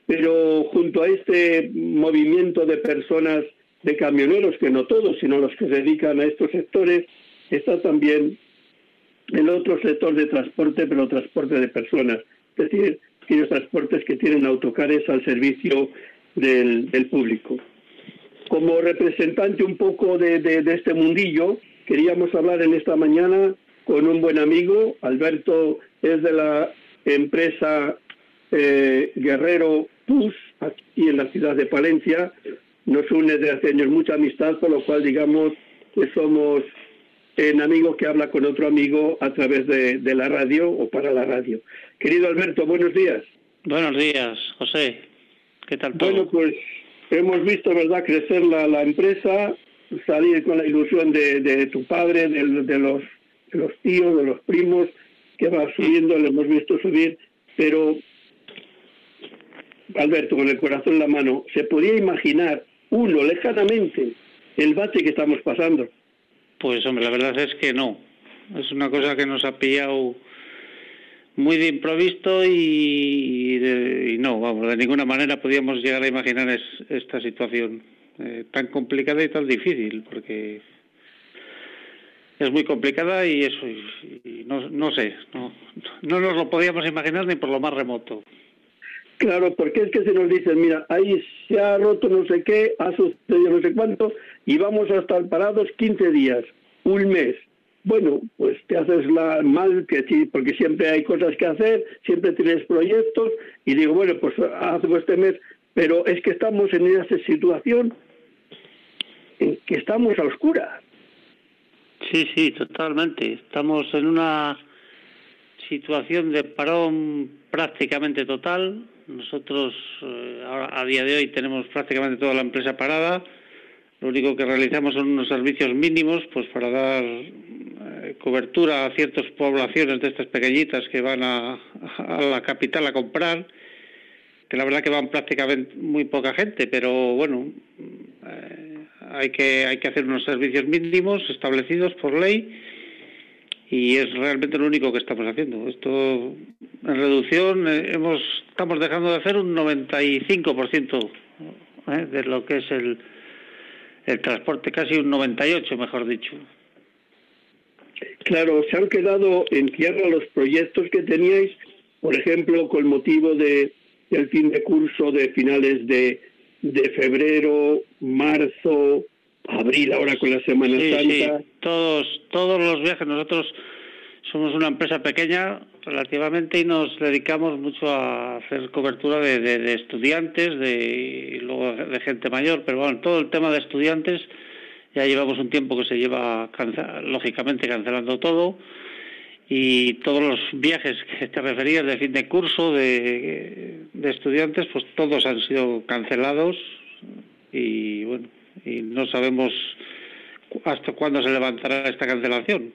Pero junto a este movimiento de personas de camioneros, que no todos, sino los que se dedican a estos sectores, está también el otro sector de transporte, pero transporte de personas, es decir, aquellos transportes que tienen autocares al servicio del, público. Como representante un poco de, este mundillo, queríamos hablar en esta mañana con un buen amigo, Alberto es de la empresa eh, Guerrero PUS, aquí en la ciudad de Palencia, nos une desde hace años mucha amistad, por lo cual digamos que somos en amigo que habla con otro amigo a través de, la radio o para la radio. Querido Alberto, buenos días. Buenos días, José. ¿Qué tal todo? Bueno, pues hemos visto, ¿verdad?, crecer la, empresa, salir con la ilusión de, tu padre, de, los de los tíos, de los primos, que va subiendo, le hemos visto subir, pero Alberto, con el corazón en la mano, ¿se podía imaginar uno lejanamente el bate que estamos pasando? Pues hombre, la verdad es que no. Es una cosa que nos ha pillado muy de improvisto y, no, vamos, de ninguna manera podíamos llegar a imaginar esta situación eh, tan complicada y tan difícil, porque es muy complicada y eso, no, no sé, no, no nos lo podíamos imaginar ni por lo más remoto. Claro, porque es que se nos dice, mira, ahí se ha roto no sé qué, ha sucedido no sé cuánto, y vamos a estar parados 15 días, un mes. Bueno, pues te haces la mal que sí, porque siempre hay cosas que hacer, siempre tienes proyectos, y digo, bueno, pues hacemos este mes, pero es que estamos en esa situación en que estamos a oscuras. Sí, sí, totalmente. Estamos en una situación de parón prácticamente total. Nosotros eh, ahora, a día de hoy tenemos prácticamente toda la empresa parada. Lo único que realizamos son unos servicios mínimos pues para dar eh, cobertura a ciertas poblaciones de estas pequeñitas que van a, la capital a comprar, que la verdad que van prácticamente muy poca gente, pero bueno, eh, hay que hay que hacer unos servicios mínimos establecidos por ley y es realmente lo único que estamos haciendo. Esto en reducción eh, hemos estamos dejando de hacer un 95% ¿eh? de lo que es el el transporte, casi un 98, mejor dicho. Claro, se han quedado en tierra los proyectos que teníais, por ejemplo, con motivo de del fin de curso de finales de de febrero, marzo, abril, ahora con la Semana Santa. Sí. Todos, todos los viajes, nosotros somos una empresa pequeña relativamente y nos dedicamos mucho a hacer cobertura de, estudiantes de, y luego de gente mayor, pero bueno, todo el tema de estudiantes ya llevamos un tiempo que se lleva lógicamente cancelando todo y todos los viajes que te referías de fin de curso de, estudiantes, pues todos han sido cancelados y bueno, y no sabemos hasta cuándo se levantará esta cancelación.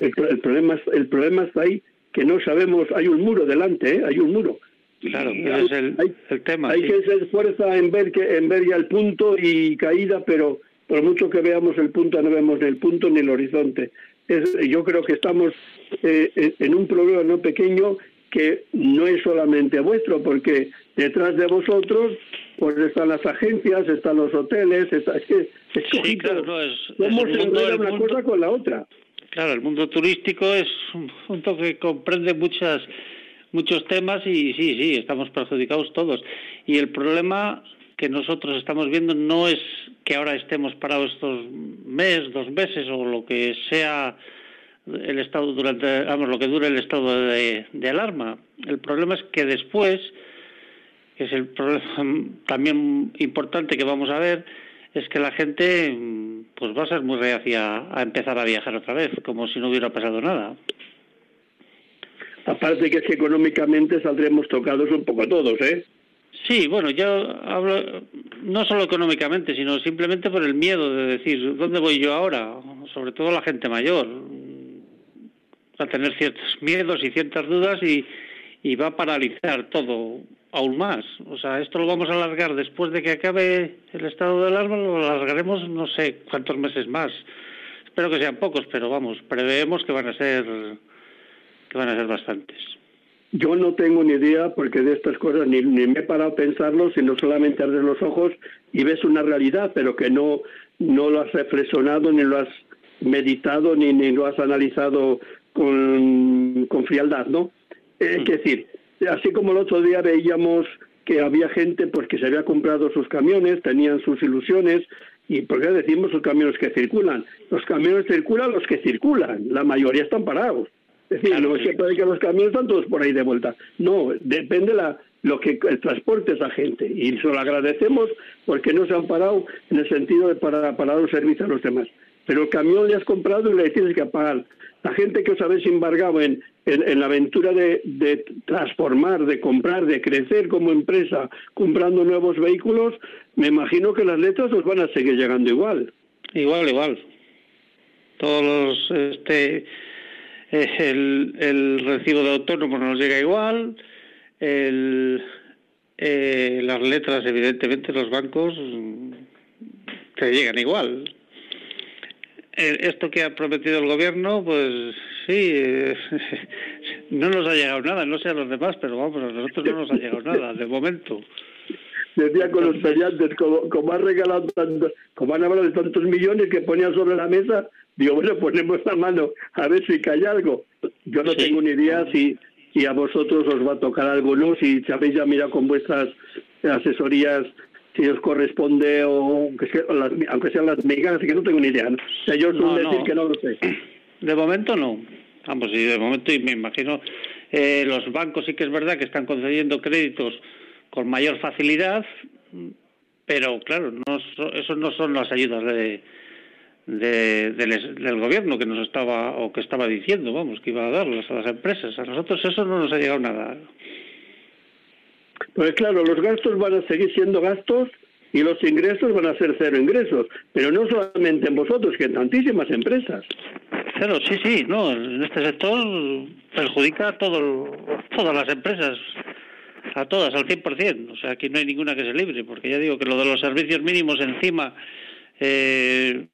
El, problema, el problema está ahí, que no sabemos, hay un muro delante, ¿eh? hay un muro. Claro, ese es el, el tema. Hay que ser fuerza en ver, que, en ver ya el punto y caída, pero por mucho que veamos el punto, no vemos ni el punto ni el horizonte yo creo que estamos eh, en un problema no pequeño que no es solamente vuestro, porque detrás de vosotros pues están las agencias, están los hoteles, está, es que es sí, claro, no, es, ¿Cómo se una cosa con la otra? Claro, el mundo turístico es un punto que comprende muchas muchos temas y sí, sí, estamos perjudicados todos. Y el problema que nosotros estamos viendo no es que ahora estemos parados estos meses, dos meses o lo que sea el estado durante, vamos, lo que dure el estado de, alarma. El problema es que después, que es el problema también importante que vamos a ver, es que la gente pues va a ser muy reacia a empezar a viajar otra vez, como si no hubiera pasado nada. Aparte que es que económicamente saldremos tocados un poco todos, ¿eh? Sí, bueno, yo hablo no solo económicamente, sino simplemente por el miedo de decir, ¿dónde voy yo ahora? Sobre todo la gente mayor, a tener ciertos miedos y ciertas dudas y, y va a paralizar todo aún más. O sea, esto lo vamos a alargar después de que acabe el estado del alarma, lo alargaremos no sé cuántos meses más. Espero que sean pocos, pero vamos, preveemos que van a ser que van a ser bastantes. Yo no tengo ni idea porque de estas cosas ni, me he parado a pensarlo, sino solamente abres los ojos y ves una realidad, pero que no, no lo has reflexionado, ni lo has meditado, ni, ni lo has analizado con, con frialdad, ¿no? Es mm. decir, así como el otro día veíamos que había gente pues que se había comprado sus camiones, tenían sus ilusiones, y por qué decimos los camiones que circulan. Los camiones circulan los que circulan, la mayoría están parados. Es decir, no es que los camiones están todos por ahí de vuelta. No, depende la, lo que el transporte esa gente. Y se lo agradecemos porque no se han parado en el sentido de para, para dar un servicio a los demás. Pero el camión le has comprado y le tienes que pagar. La gente que os habéis embargado en, en, la aventura de, de, transformar, de comprar, de crecer como empresa, comprando nuevos vehículos, me imagino que las letras os van a seguir llegando igual. Igual, igual. todos los este eh, el, el recibo de autónomo nos llega igual, el, eh, las letras evidentemente los bancos te llegan igual. Esto que ha prometido el gobierno, pues sí, no nos ha llegado nada, no sé a los demás, pero vamos, a nosotros no nos ha llegado nada, de momento. Decía con los feriantes, como, como han regalado tanto, como han hablado de tantos millones que ponían sobre la mesa, digo, bueno, ponemos la mano a ver si cae algo. Yo no tengo ni idea si, si a vosotros os va a tocar algo, ¿no? Si habéis ya mirado con vuestras asesorías si os corresponde o aunque, sean las megas, así que no tengo ni idea. sea, yo no, decir que no lo sé. De momento no. Vamos, y de momento, y me imagino, eh, los bancos sí que es verdad que están concediendo créditos con mayor facilidad, pero claro, no, eso no son las ayudas de, del, gobierno que nos estaba o que estaba diciendo, vamos, que iba a darlas a las empresas. A nosotros eso no nos ha llegado nada. Pues claro, los gastos van a seguir siendo gastos y los ingresos van a ser cero ingresos, pero no solamente en vosotros, que en tantísimas empresas. Cero, sí, sí, no, en este sector perjudica a todo, todas las empresas, a todas, al 100%, o sea, aquí no hay ninguna que se libre, porque ya digo que lo de los servicios mínimos encima, eh,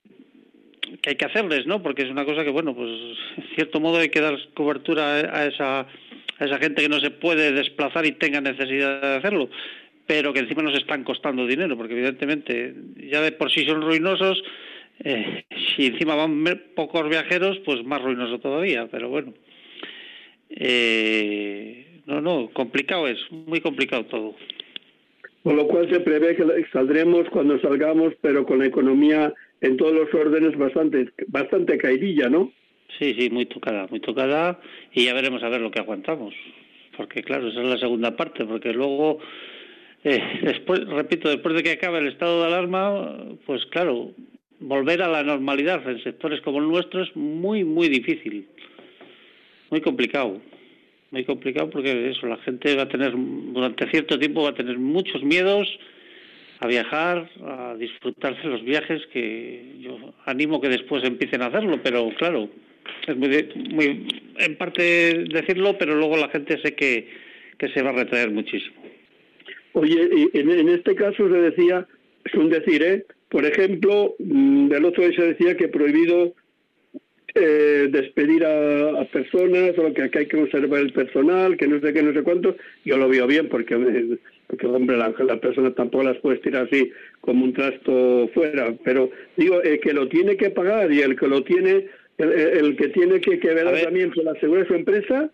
que hay que hacerles, ¿no? Porque es una cosa que, bueno, pues en cierto modo hay que dar cobertura a esa, a esa gente que no se puede desplazar y tenga necesidad de hacerlo pero que encima nos están costando dinero, porque evidentemente ya de por sí son ruinosos, eh, si encima van pocos viajeros, pues más ruinoso todavía, pero bueno. Eh, no, no, complicado es, muy complicado todo. Con lo cual se prevé que saldremos cuando salgamos, pero con la economía en todos los órdenes bastante, bastante caidilla, ¿no? Sí, sí, muy tocada, muy tocada, y ya veremos a ver lo que aguantamos. Porque claro, esa es la segunda parte, porque luego eh, después, repito, después de que acabe el estado de alarma, pues claro, volver a la normalidad en sectores como el nuestro es muy, muy difícil, muy complicado, muy complicado porque eso, la gente va a tener, durante cierto tiempo va a tener muchos miedos a viajar, a disfrutarse los viajes, que yo animo que después empiecen a hacerlo, pero claro, es muy, muy en parte decirlo, pero luego la gente sé que, que se va a retraer muchísimo. Oye, en, este caso se decía, es un decir, ¿eh? Por ejemplo, mm, del otro día se decía que prohibido eh, despedir a, personas o que, hay que conservar el personal, que no sé qué, no sé cuánto. Yo lo veo bien porque, porque hombre, la, la persona tampoco las puede tirar así como un trasto fuera. Pero digo, el que lo tiene que pagar y el que lo tiene, el, que tiene que, que ver también por la seguridad de su empresa,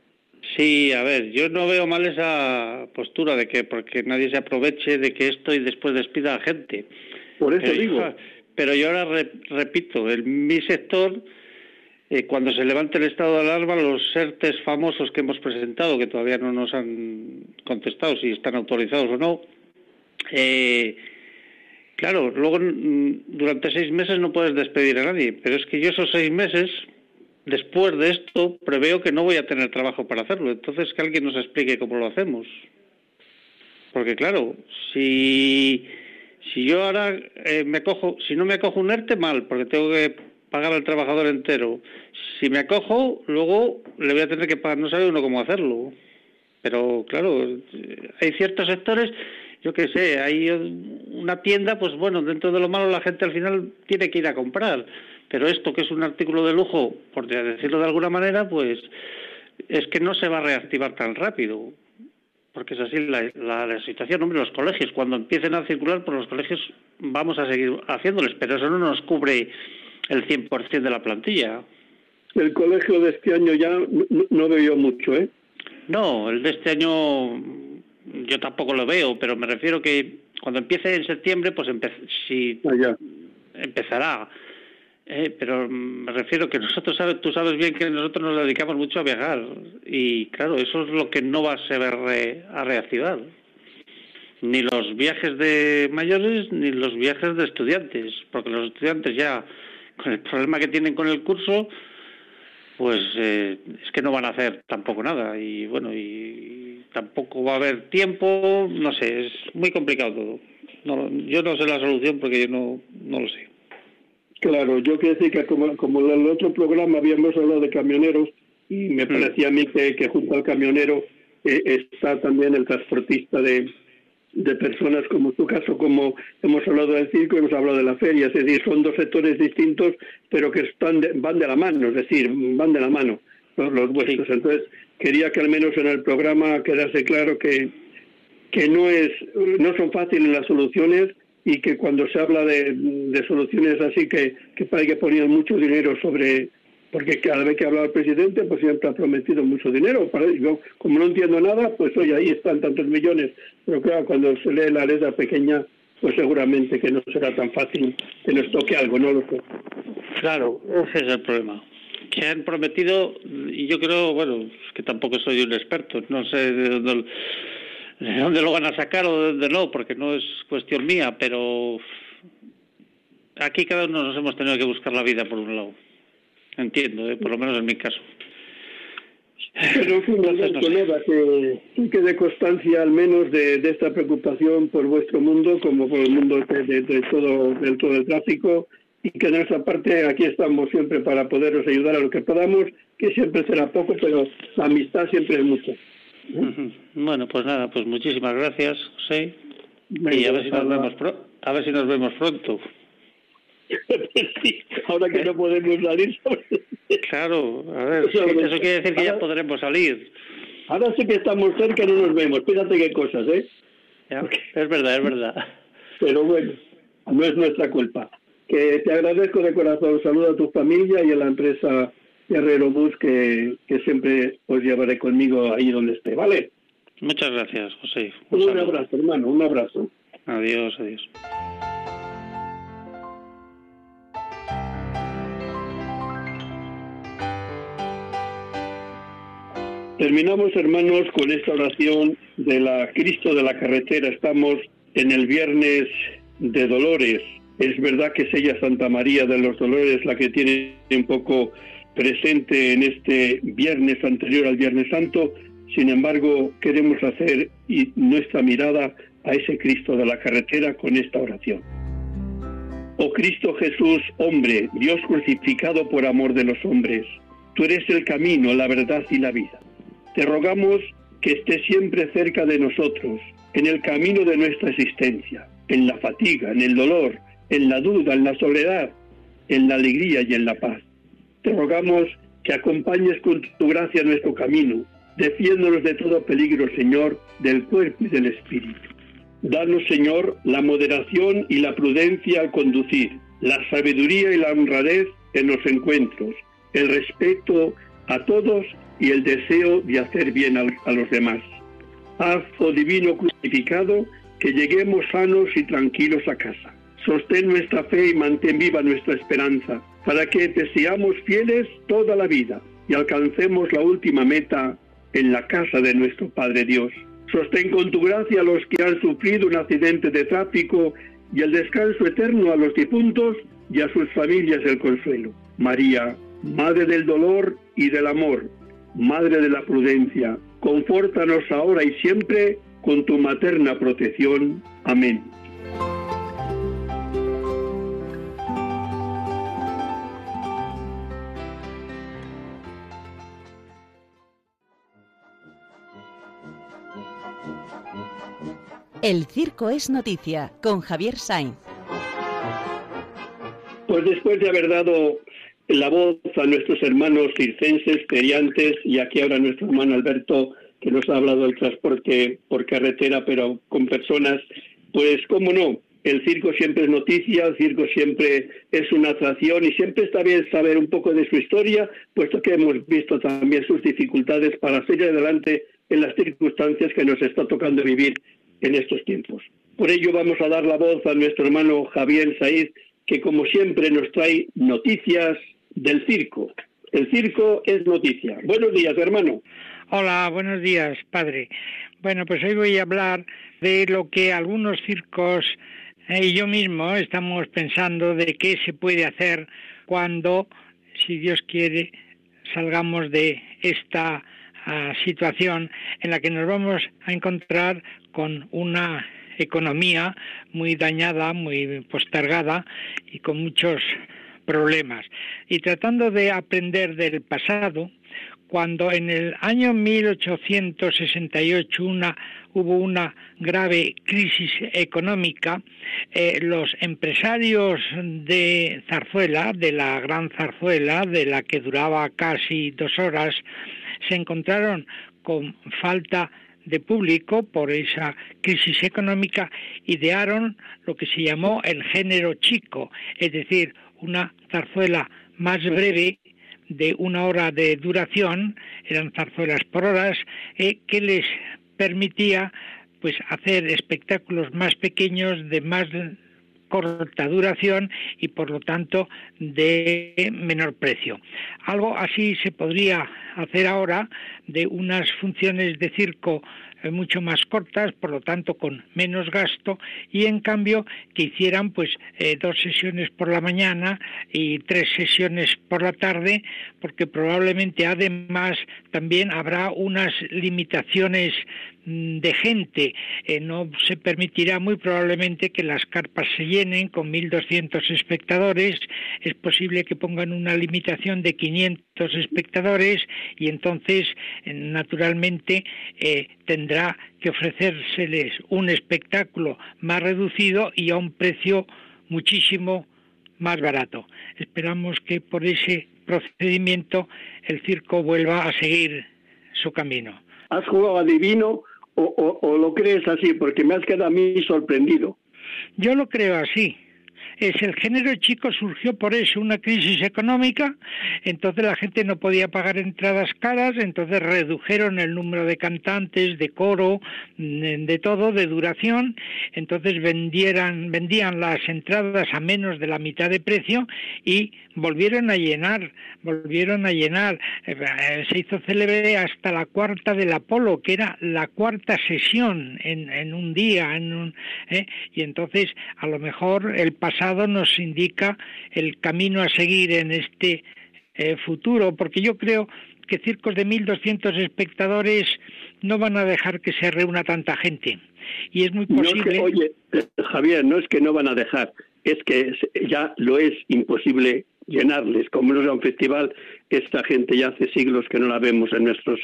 Sí, a ver, yo no veo mal esa postura de que porque nadie se aproveche de que esto y después despida a gente. Por eso digo. pero yo ahora repito, en mi sector, eh, cuando se levante el estado de alarma, los CERTES famosos que hemos presentado, que todavía no nos han contestado si están autorizados o no, eh, claro, luego mm, durante seis meses no puedes despedir a nadie, pero es que yo esos seis meses después de esto preveo que no voy a tener trabajo para hacerlo. Entonces que alguien nos explique cómo lo hacemos. Porque claro, si, si yo ahora eh, me cojo, si no me acojo un ERTE, mal, porque tengo que pagar al trabajador entero. Si me acojo, luego le voy a tener que pagar, no sabe uno cómo hacerlo. Pero claro, hay ciertos sectores, yo qué sé, hay una tienda, pues bueno, dentro de lo malo la gente al final tiene que ir a comprar pero esto que es un artículo de lujo, por decirlo de alguna manera, pues es que no se va a reactivar tan rápido, porque es así la, la, situación. Hombre, los colegios, cuando empiecen a circular por los colegios, vamos a seguir haciéndoles, pero eso no nos cubre el 100% de la plantilla. El colegio de este año ya no, veo yo mucho, ¿eh? No, el de este año yo tampoco lo veo, pero me refiero que cuando empiece en septiembre, pues si ah, empezará. Eh, pero me refiero que nosotros, sabes, tú sabes bien que nosotros nos dedicamos mucho a viajar y claro, eso es lo que no va a ser a reactivar. Ni los viajes de mayores ni los viajes de estudiantes, porque los estudiantes ya, con el problema que tienen con el curso, pues eh, es que no van a hacer tampoco nada y bueno, y tampoco va a haber tiempo, no sé, es muy complicado todo. No, yo no sé la solución porque yo no, no lo sé. Claro, yo quiero decir que como, como en el otro programa habíamos hablado de camioneros y me mm. parecía a mí que, que junto al camionero eh, está también el transportista de, de personas como tu caso, como hemos hablado del circo, hemos hablado de la feria, es decir, son dos sectores distintos, pero que están van de la mano, es decir, van de la mano los, los vuestros. Entonces, quería que al menos en el programa quedase claro que, que no, es, no son fáciles las soluciones y que cuando se habla de, de soluciones así que, que parece que ponían mucho dinero sobre porque cada vez que habla el presidente, pues siempre ha prometido mucho dinero. Yo, como no entiendo nada, pues oye, ahí están tantos millones. Pero claro, cuando se lee la letra pequeña, pues seguramente que no será tan fácil que nos toque algo, ¿no? Lo sé. Claro, ese es el problema. Que han prometido, y yo creo, bueno, que tampoco soy un experto, no sé de dónde, de dónde lo van a sacar o de dónde no, porque no es cuestión mía, pero aquí cada uno nos hemos tenido que buscar la vida por un lado. Entiendo, ¿eh? por lo menos en mi caso. Pero que, que quede constancia al menos de, esta preocupación por vuestro mundo como por el mundo de, todo, del todo el tráfico y que en esa parte aquí estamos siempre para poderos ayudar a lo que podamos, que siempre será poco, pero la amistad siempre es mucho. Bueno, pues nada, pues muchísimas gracias, José. y a ver, si nos vemos a ver si nos vemos pronto. ahora que no podemos salir. Claro, a ver, eso quiere decir que ya podremos salir. Ahora sí que estamos cerca y no nos vemos. Fíjate qué cosas, ¿eh? es verdad, es verdad. Pero bueno, no es nuestra culpa. Que te agradezco de corazón. Saludo a tu familia y a la empresa Herrero Bus que, que siempre os llevaré conmigo ahí donde esté, ¿vale? Muchas gracias, José. un abrazo, hermano, un abrazo. Adiós, adiós. Terminamos, hermanos, con esta oración de la Cristo de la carretera. Estamos en el viernes de Dolores. Es verdad que es ella Santa María de los Dolores la que tiene un poco presente en este viernes anterior al Viernes Santo. Sin embargo, queremos hacer nuestra mirada a ese Cristo de la carretera con esta oración. Oh Cristo Jesús, hombre, Dios crucificado por amor de los hombres, tú eres el camino, la verdad y la vida. Te rogamos que estés siempre cerca de nosotros, en el camino de nuestra existencia, en la fatiga, en el dolor, en la duda, en la soledad, en la alegría y en la paz. Te rogamos que acompañes con tu gracia nuestro camino, defiéndonos de todo peligro, Señor, del cuerpo y del espíritu. Danos, Señor, la moderación y la prudencia al conducir, la sabiduría y la honradez en los encuentros, el respeto a todos y el deseo de hacer bien a, los demás. Haz, oh divino crucificado, que lleguemos sanos y tranquilos a casa. Sostén nuestra fe y mantén viva nuestra esperanza, para que te seamos fieles toda la vida y alcancemos la última meta en la casa de nuestro Padre Dios. Sostén con tu gracia a los que han sufrido un accidente de tráfico y el descanso eterno a los difuntos y a sus familias el consuelo. María, Madre del dolor y del amor, Madre de la prudencia, confórtanos ahora y siempre con tu materna protección. Amén. El circo es noticia con Javier Sainz. Pues después de haber dado la voz a nuestros hermanos circenses, feriantes y aquí ahora nuestro hermano Alberto que nos ha hablado del transporte por carretera pero con personas, pues cómo no, el circo siempre es noticia, el circo siempre es una atracción y siempre está bien saber un poco de su historia, puesto que hemos visto también sus dificultades para seguir adelante en las circunstancias que nos está tocando vivir en estos tiempos. Por ello vamos a dar la voz a nuestro hermano Javier Saiz, que como siempre nos trae noticias, del circo. El circo es noticia. Buenos días, hermano. Hola, buenos días, padre. Bueno, pues hoy voy a hablar de lo que algunos circos eh, y yo mismo estamos pensando de qué se puede hacer cuando, si Dios quiere, salgamos de esta situación en la que nos vamos a encontrar con una economía muy dañada, muy postergada y con muchos problemas. Y tratando de aprender del pasado, cuando en el año 1868 una, hubo una grave crisis económica, eh, los empresarios de Zarzuela, de la Gran Zarzuela, de la que duraba casi dos horas, se encontraron con falta de público por esa crisis económica, idearon lo que se llamó el género chico, es decir, una zarzuela más breve de una hora de duración, eran zarzuelas por horas, eh, que les permitía pues hacer espectáculos más pequeños de más corta duración y por lo tanto de menor precio. Algo así se podría hacer ahora de unas funciones de circo eh, mucho más cortas, por lo tanto con menos gasto y en cambio que hicieran pues eh, dos sesiones por la mañana y tres sesiones por la tarde, porque probablemente además también habrá unas limitaciones de gente. Eh, no se permitirá muy probablemente que las carpas se llenen con 1.200 espectadores. Es posible que pongan una limitación de 500 espectadores y entonces, eh, naturalmente, eh, tendrá que ofrecérseles un espectáculo más reducido y a un precio muchísimo más barato. Esperamos que por ese procedimiento el circo vuelva a seguir su camino. Has jugado adivino o, lo crees así? Porque me has quedado a mí sorprendido. Yo lo creo así es el género chico surgió por eso, una crisis económica, entonces la gente no podía pagar entradas caras, entonces redujeron el número de cantantes, de coro, mm, de todo, de duración, entonces vendieran, vendían las entradas a menos de la mitad de precio y volvieron a llenar, volvieron a llenar. Eh, se hizo célebre hasta la cuarta del Apolo, que era la cuarta sesión en, un día, en un, ¿eh? y entonces a lo mejor el pasado nos indica el camino a seguir en este eh, futuro, porque yo creo que circos de 1.200 espectadores no van a dejar que se reúna tanta gente. Y es muy posible. oye, Javier, no es que no van a dejar, es que ya lo es imposible llenarles. Como no es un festival, esta gente ya hace siglos que no la vemos en nuestros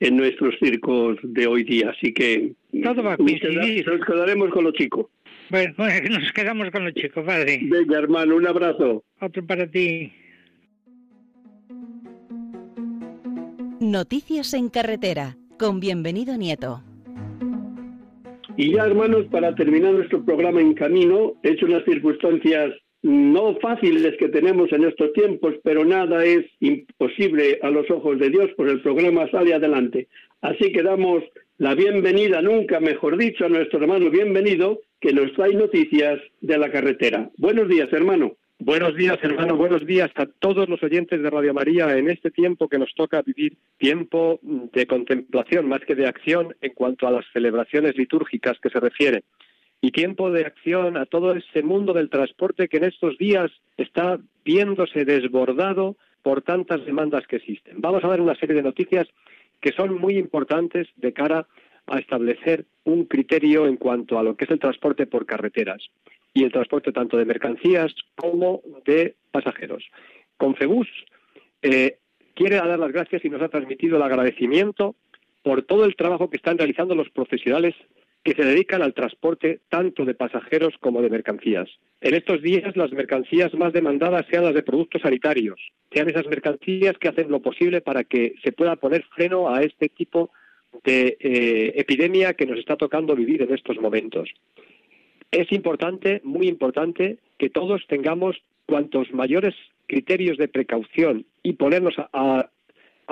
en nuestros circos de hoy día. Así que todo va a coincidir. Nos quedaremos con los chicos. Bueno, nos quedamos con los chicos, padre. Venga, hermano, un abrazo. Otro para ti. Noticias en carretera, con bienvenido Nieto. Y ya, hermanos, para terminar nuestro programa en camino, he hecho unas circunstancias no fáciles que tenemos en estos tiempos, pero nada es imposible a los ojos de Dios, pues el programa sale adelante. Así que damos la bienvenida, nunca mejor dicho, a nuestro hermano bienvenido, que nos trae noticias de la carretera. Buenos días, hermano. Buenos días, hermano. Buenos días a todos los oyentes de Radio María en este tiempo que nos toca vivir, tiempo de contemplación más que de acción en cuanto a las celebraciones litúrgicas que se refiere. Y tiempo de acción a todo ese mundo del transporte que en estos días está viéndose desbordado por tantas demandas que existen. Vamos a dar una serie de noticias que son muy importantes de cara a establecer un criterio en cuanto a lo que es el transporte por carreteras y el transporte tanto de mercancías como de pasajeros. Confebus eh, quiere dar las gracias y nos ha transmitido el agradecimiento por todo el trabajo que están realizando los profesionales que se dedican al transporte tanto de pasajeros como de mercancías. En estos días las mercancías más demandadas sean las de productos sanitarios, sean esas mercancías que hacen lo posible para que se pueda poner freno a este tipo de eh, epidemia que nos está tocando vivir en estos momentos. Es importante, muy importante, que todos tengamos cuantos mayores criterios de precaución y ponernos a,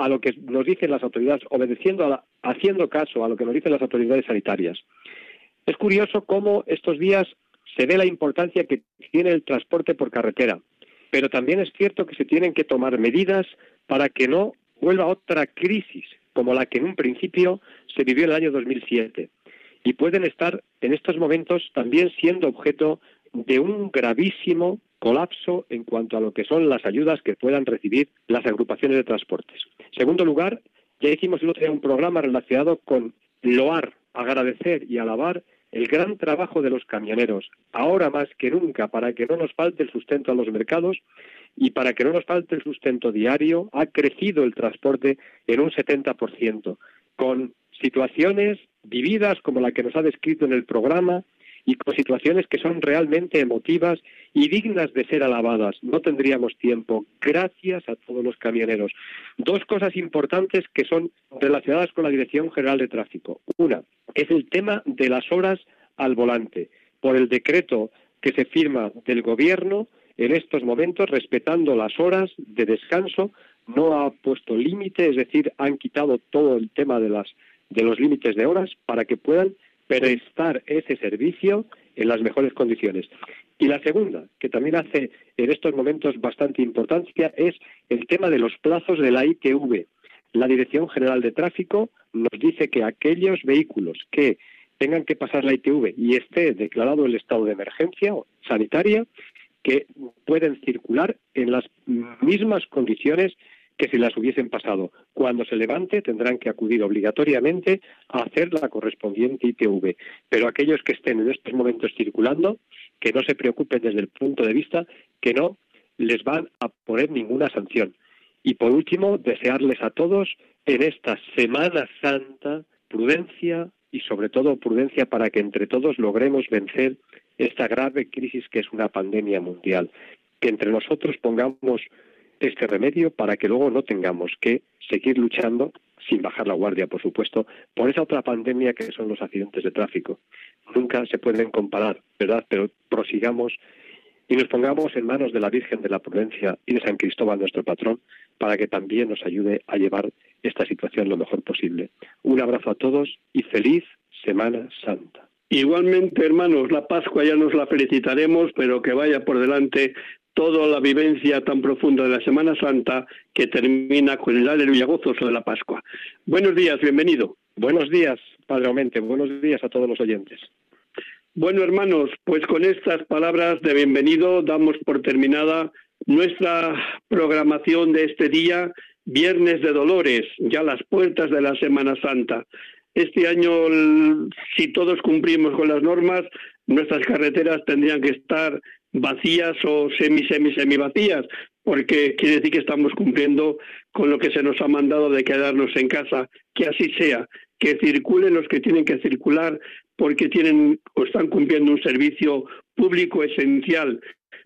lo que nos dicen las autoridades, obedeciendo, a haciendo caso a lo que nos dicen las autoridades sanitarias. Es curioso cómo estos días se ve la importancia que tiene el transporte por carretera, pero también es cierto que se tienen que tomar medidas para que no vuelva otra crisis como la que en un principio se vivió en el año 2007 y pueden estar en estos momentos también siendo objeto de un gravísimo colapso en cuanto a lo que son las ayudas que puedan recibir las agrupaciones de transportes. En segundo lugar, ya hicimos el otro día un programa relacionado con loar, agradecer y alabar el gran trabajo de los camioneros, ahora más que nunca, para que no nos falte el sustento a los mercados, y para que no nos falte el sustento diario, ha crecido el transporte en un 70%, con situaciones vividas como la que nos ha descrito en el programa y con situaciones que son realmente emotivas y dignas de ser alabadas. No tendríamos tiempo. Gracias a todos los camioneros. Dos cosas importantes que son relacionadas con la Dirección General de Tráfico. Una es el tema de las horas al volante. Por el decreto que se firma del Gobierno, en estos momentos, respetando las horas de descanso, no ha puesto límite, es decir, han quitado todo el tema de los límites de horas para que puedan prestar ese servicio en las mejores condiciones. Y la segunda, que también hace en estos momentos bastante importancia, es el tema de los plazos de la ITV. La Dirección General de Tráfico nos dice que aquellos vehículos que tengan que pasar la ITV y esté declarado el estado de emergencia sanitaria, que pueden circular en las mismas condiciones que si las hubiesen pasado. Cuando se levante tendrán que acudir obligatoriamente a hacer la correspondiente ITV. Pero aquellos que estén en estos momentos circulando, que no se preocupen desde el punto de vista que no les van a poner ninguna sanción. Y por último, desearles a todos en esta Semana Santa prudencia y sobre todo prudencia para que entre todos logremos vencer esta grave crisis que es una pandemia mundial. Que entre nosotros pongamos este remedio para que luego no tengamos que seguir luchando, sin bajar la guardia, por supuesto, por esa otra pandemia que son los accidentes de tráfico. Nunca se pueden comparar, ¿verdad? Pero prosigamos y nos pongamos en manos de la Virgen de la Prudencia y de San Cristóbal, nuestro patrón, para que también nos ayude a llevar esta situación lo mejor posible. Un abrazo a todos y feliz Semana Santa. Igualmente, hermanos, la Pascua ya nos la felicitaremos, pero que vaya por delante toda la vivencia tan profunda de la Semana Santa que termina con el aleluya gozoso de la Pascua. Buenos días, bienvenido. Buenos días, Padre Aumente, buenos días a todos los oyentes. Bueno, hermanos, pues con estas palabras de bienvenido damos por terminada nuestra programación de este día, Viernes de Dolores, ya las puertas de la Semana Santa. Este año, si todos cumplimos con las normas, nuestras carreteras tendrían que estar vacías o semi, semi, semi vacías, porque quiere decir que estamos cumpliendo con lo que se nos ha mandado de quedarnos en casa, que así sea, que circulen los que tienen que circular porque tienen o están cumpliendo un servicio público esencial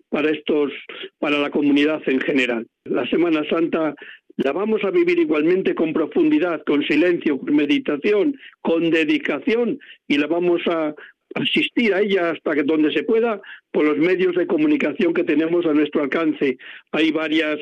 para estos para la comunidad en general. La Semana Santa la vamos a vivir igualmente con profundidad, con silencio, con meditación, con dedicación y la vamos a asistir a ella hasta que donde se pueda por los medios de comunicación que tenemos a nuestro alcance. Hay varias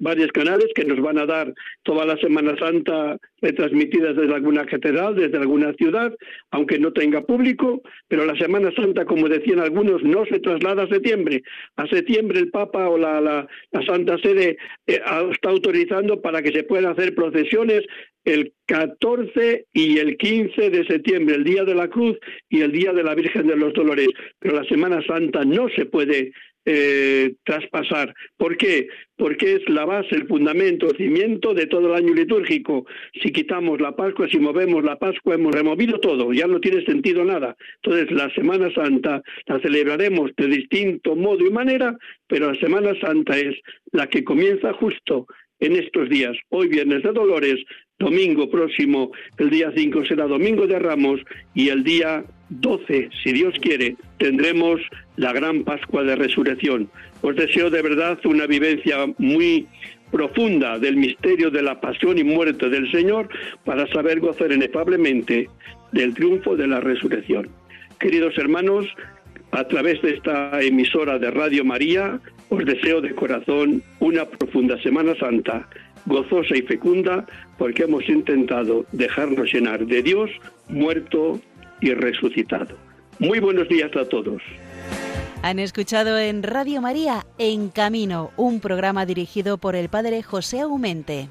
varios canales que nos van a dar toda la Semana Santa retransmitidas desde alguna catedral, desde alguna ciudad, aunque no tenga público, pero la Semana Santa, como decían algunos, no se traslada a septiembre. A septiembre el Papa o la, la, Santa Sede eh, está autorizando para que se puedan hacer procesiones el 14 y el 15 de septiembre, el Día de la Cruz y el Día de la Virgen de los Dolores. Pero la Semana Santa no se puede eh, traspasar. ¿Por qué? Porque es la base, el fundamento, el cimiento de todo el año litúrgico. Si quitamos la Pascua, si movemos la Pascua, hemos removido todo, ya no tiene sentido nada. Entonces, la Semana Santa la celebraremos de distinto modo y manera, pero la Semana Santa es la que comienza justo en estos días. Hoy Viernes de Dolores, domingo próximo, el día 5 será Domingo de Ramos y el día 12, si Dios quiere, tendremos la gran Pascua de Resurrección. Os deseo de verdad una vivencia muy profunda del misterio de la pasión y muerte del Señor para saber gozar inefablemente del triunfo de la resurrección. Queridos hermanos, a través de esta emisora de Radio María, os deseo de corazón una profunda Semana Santa, gozosa y fecunda, porque hemos intentado dejarnos llenar de Dios muerto y resucitado. Muy buenos días a todos. Han escuchado en Radio María En Camino, un programa dirigido por el Padre José Aumente.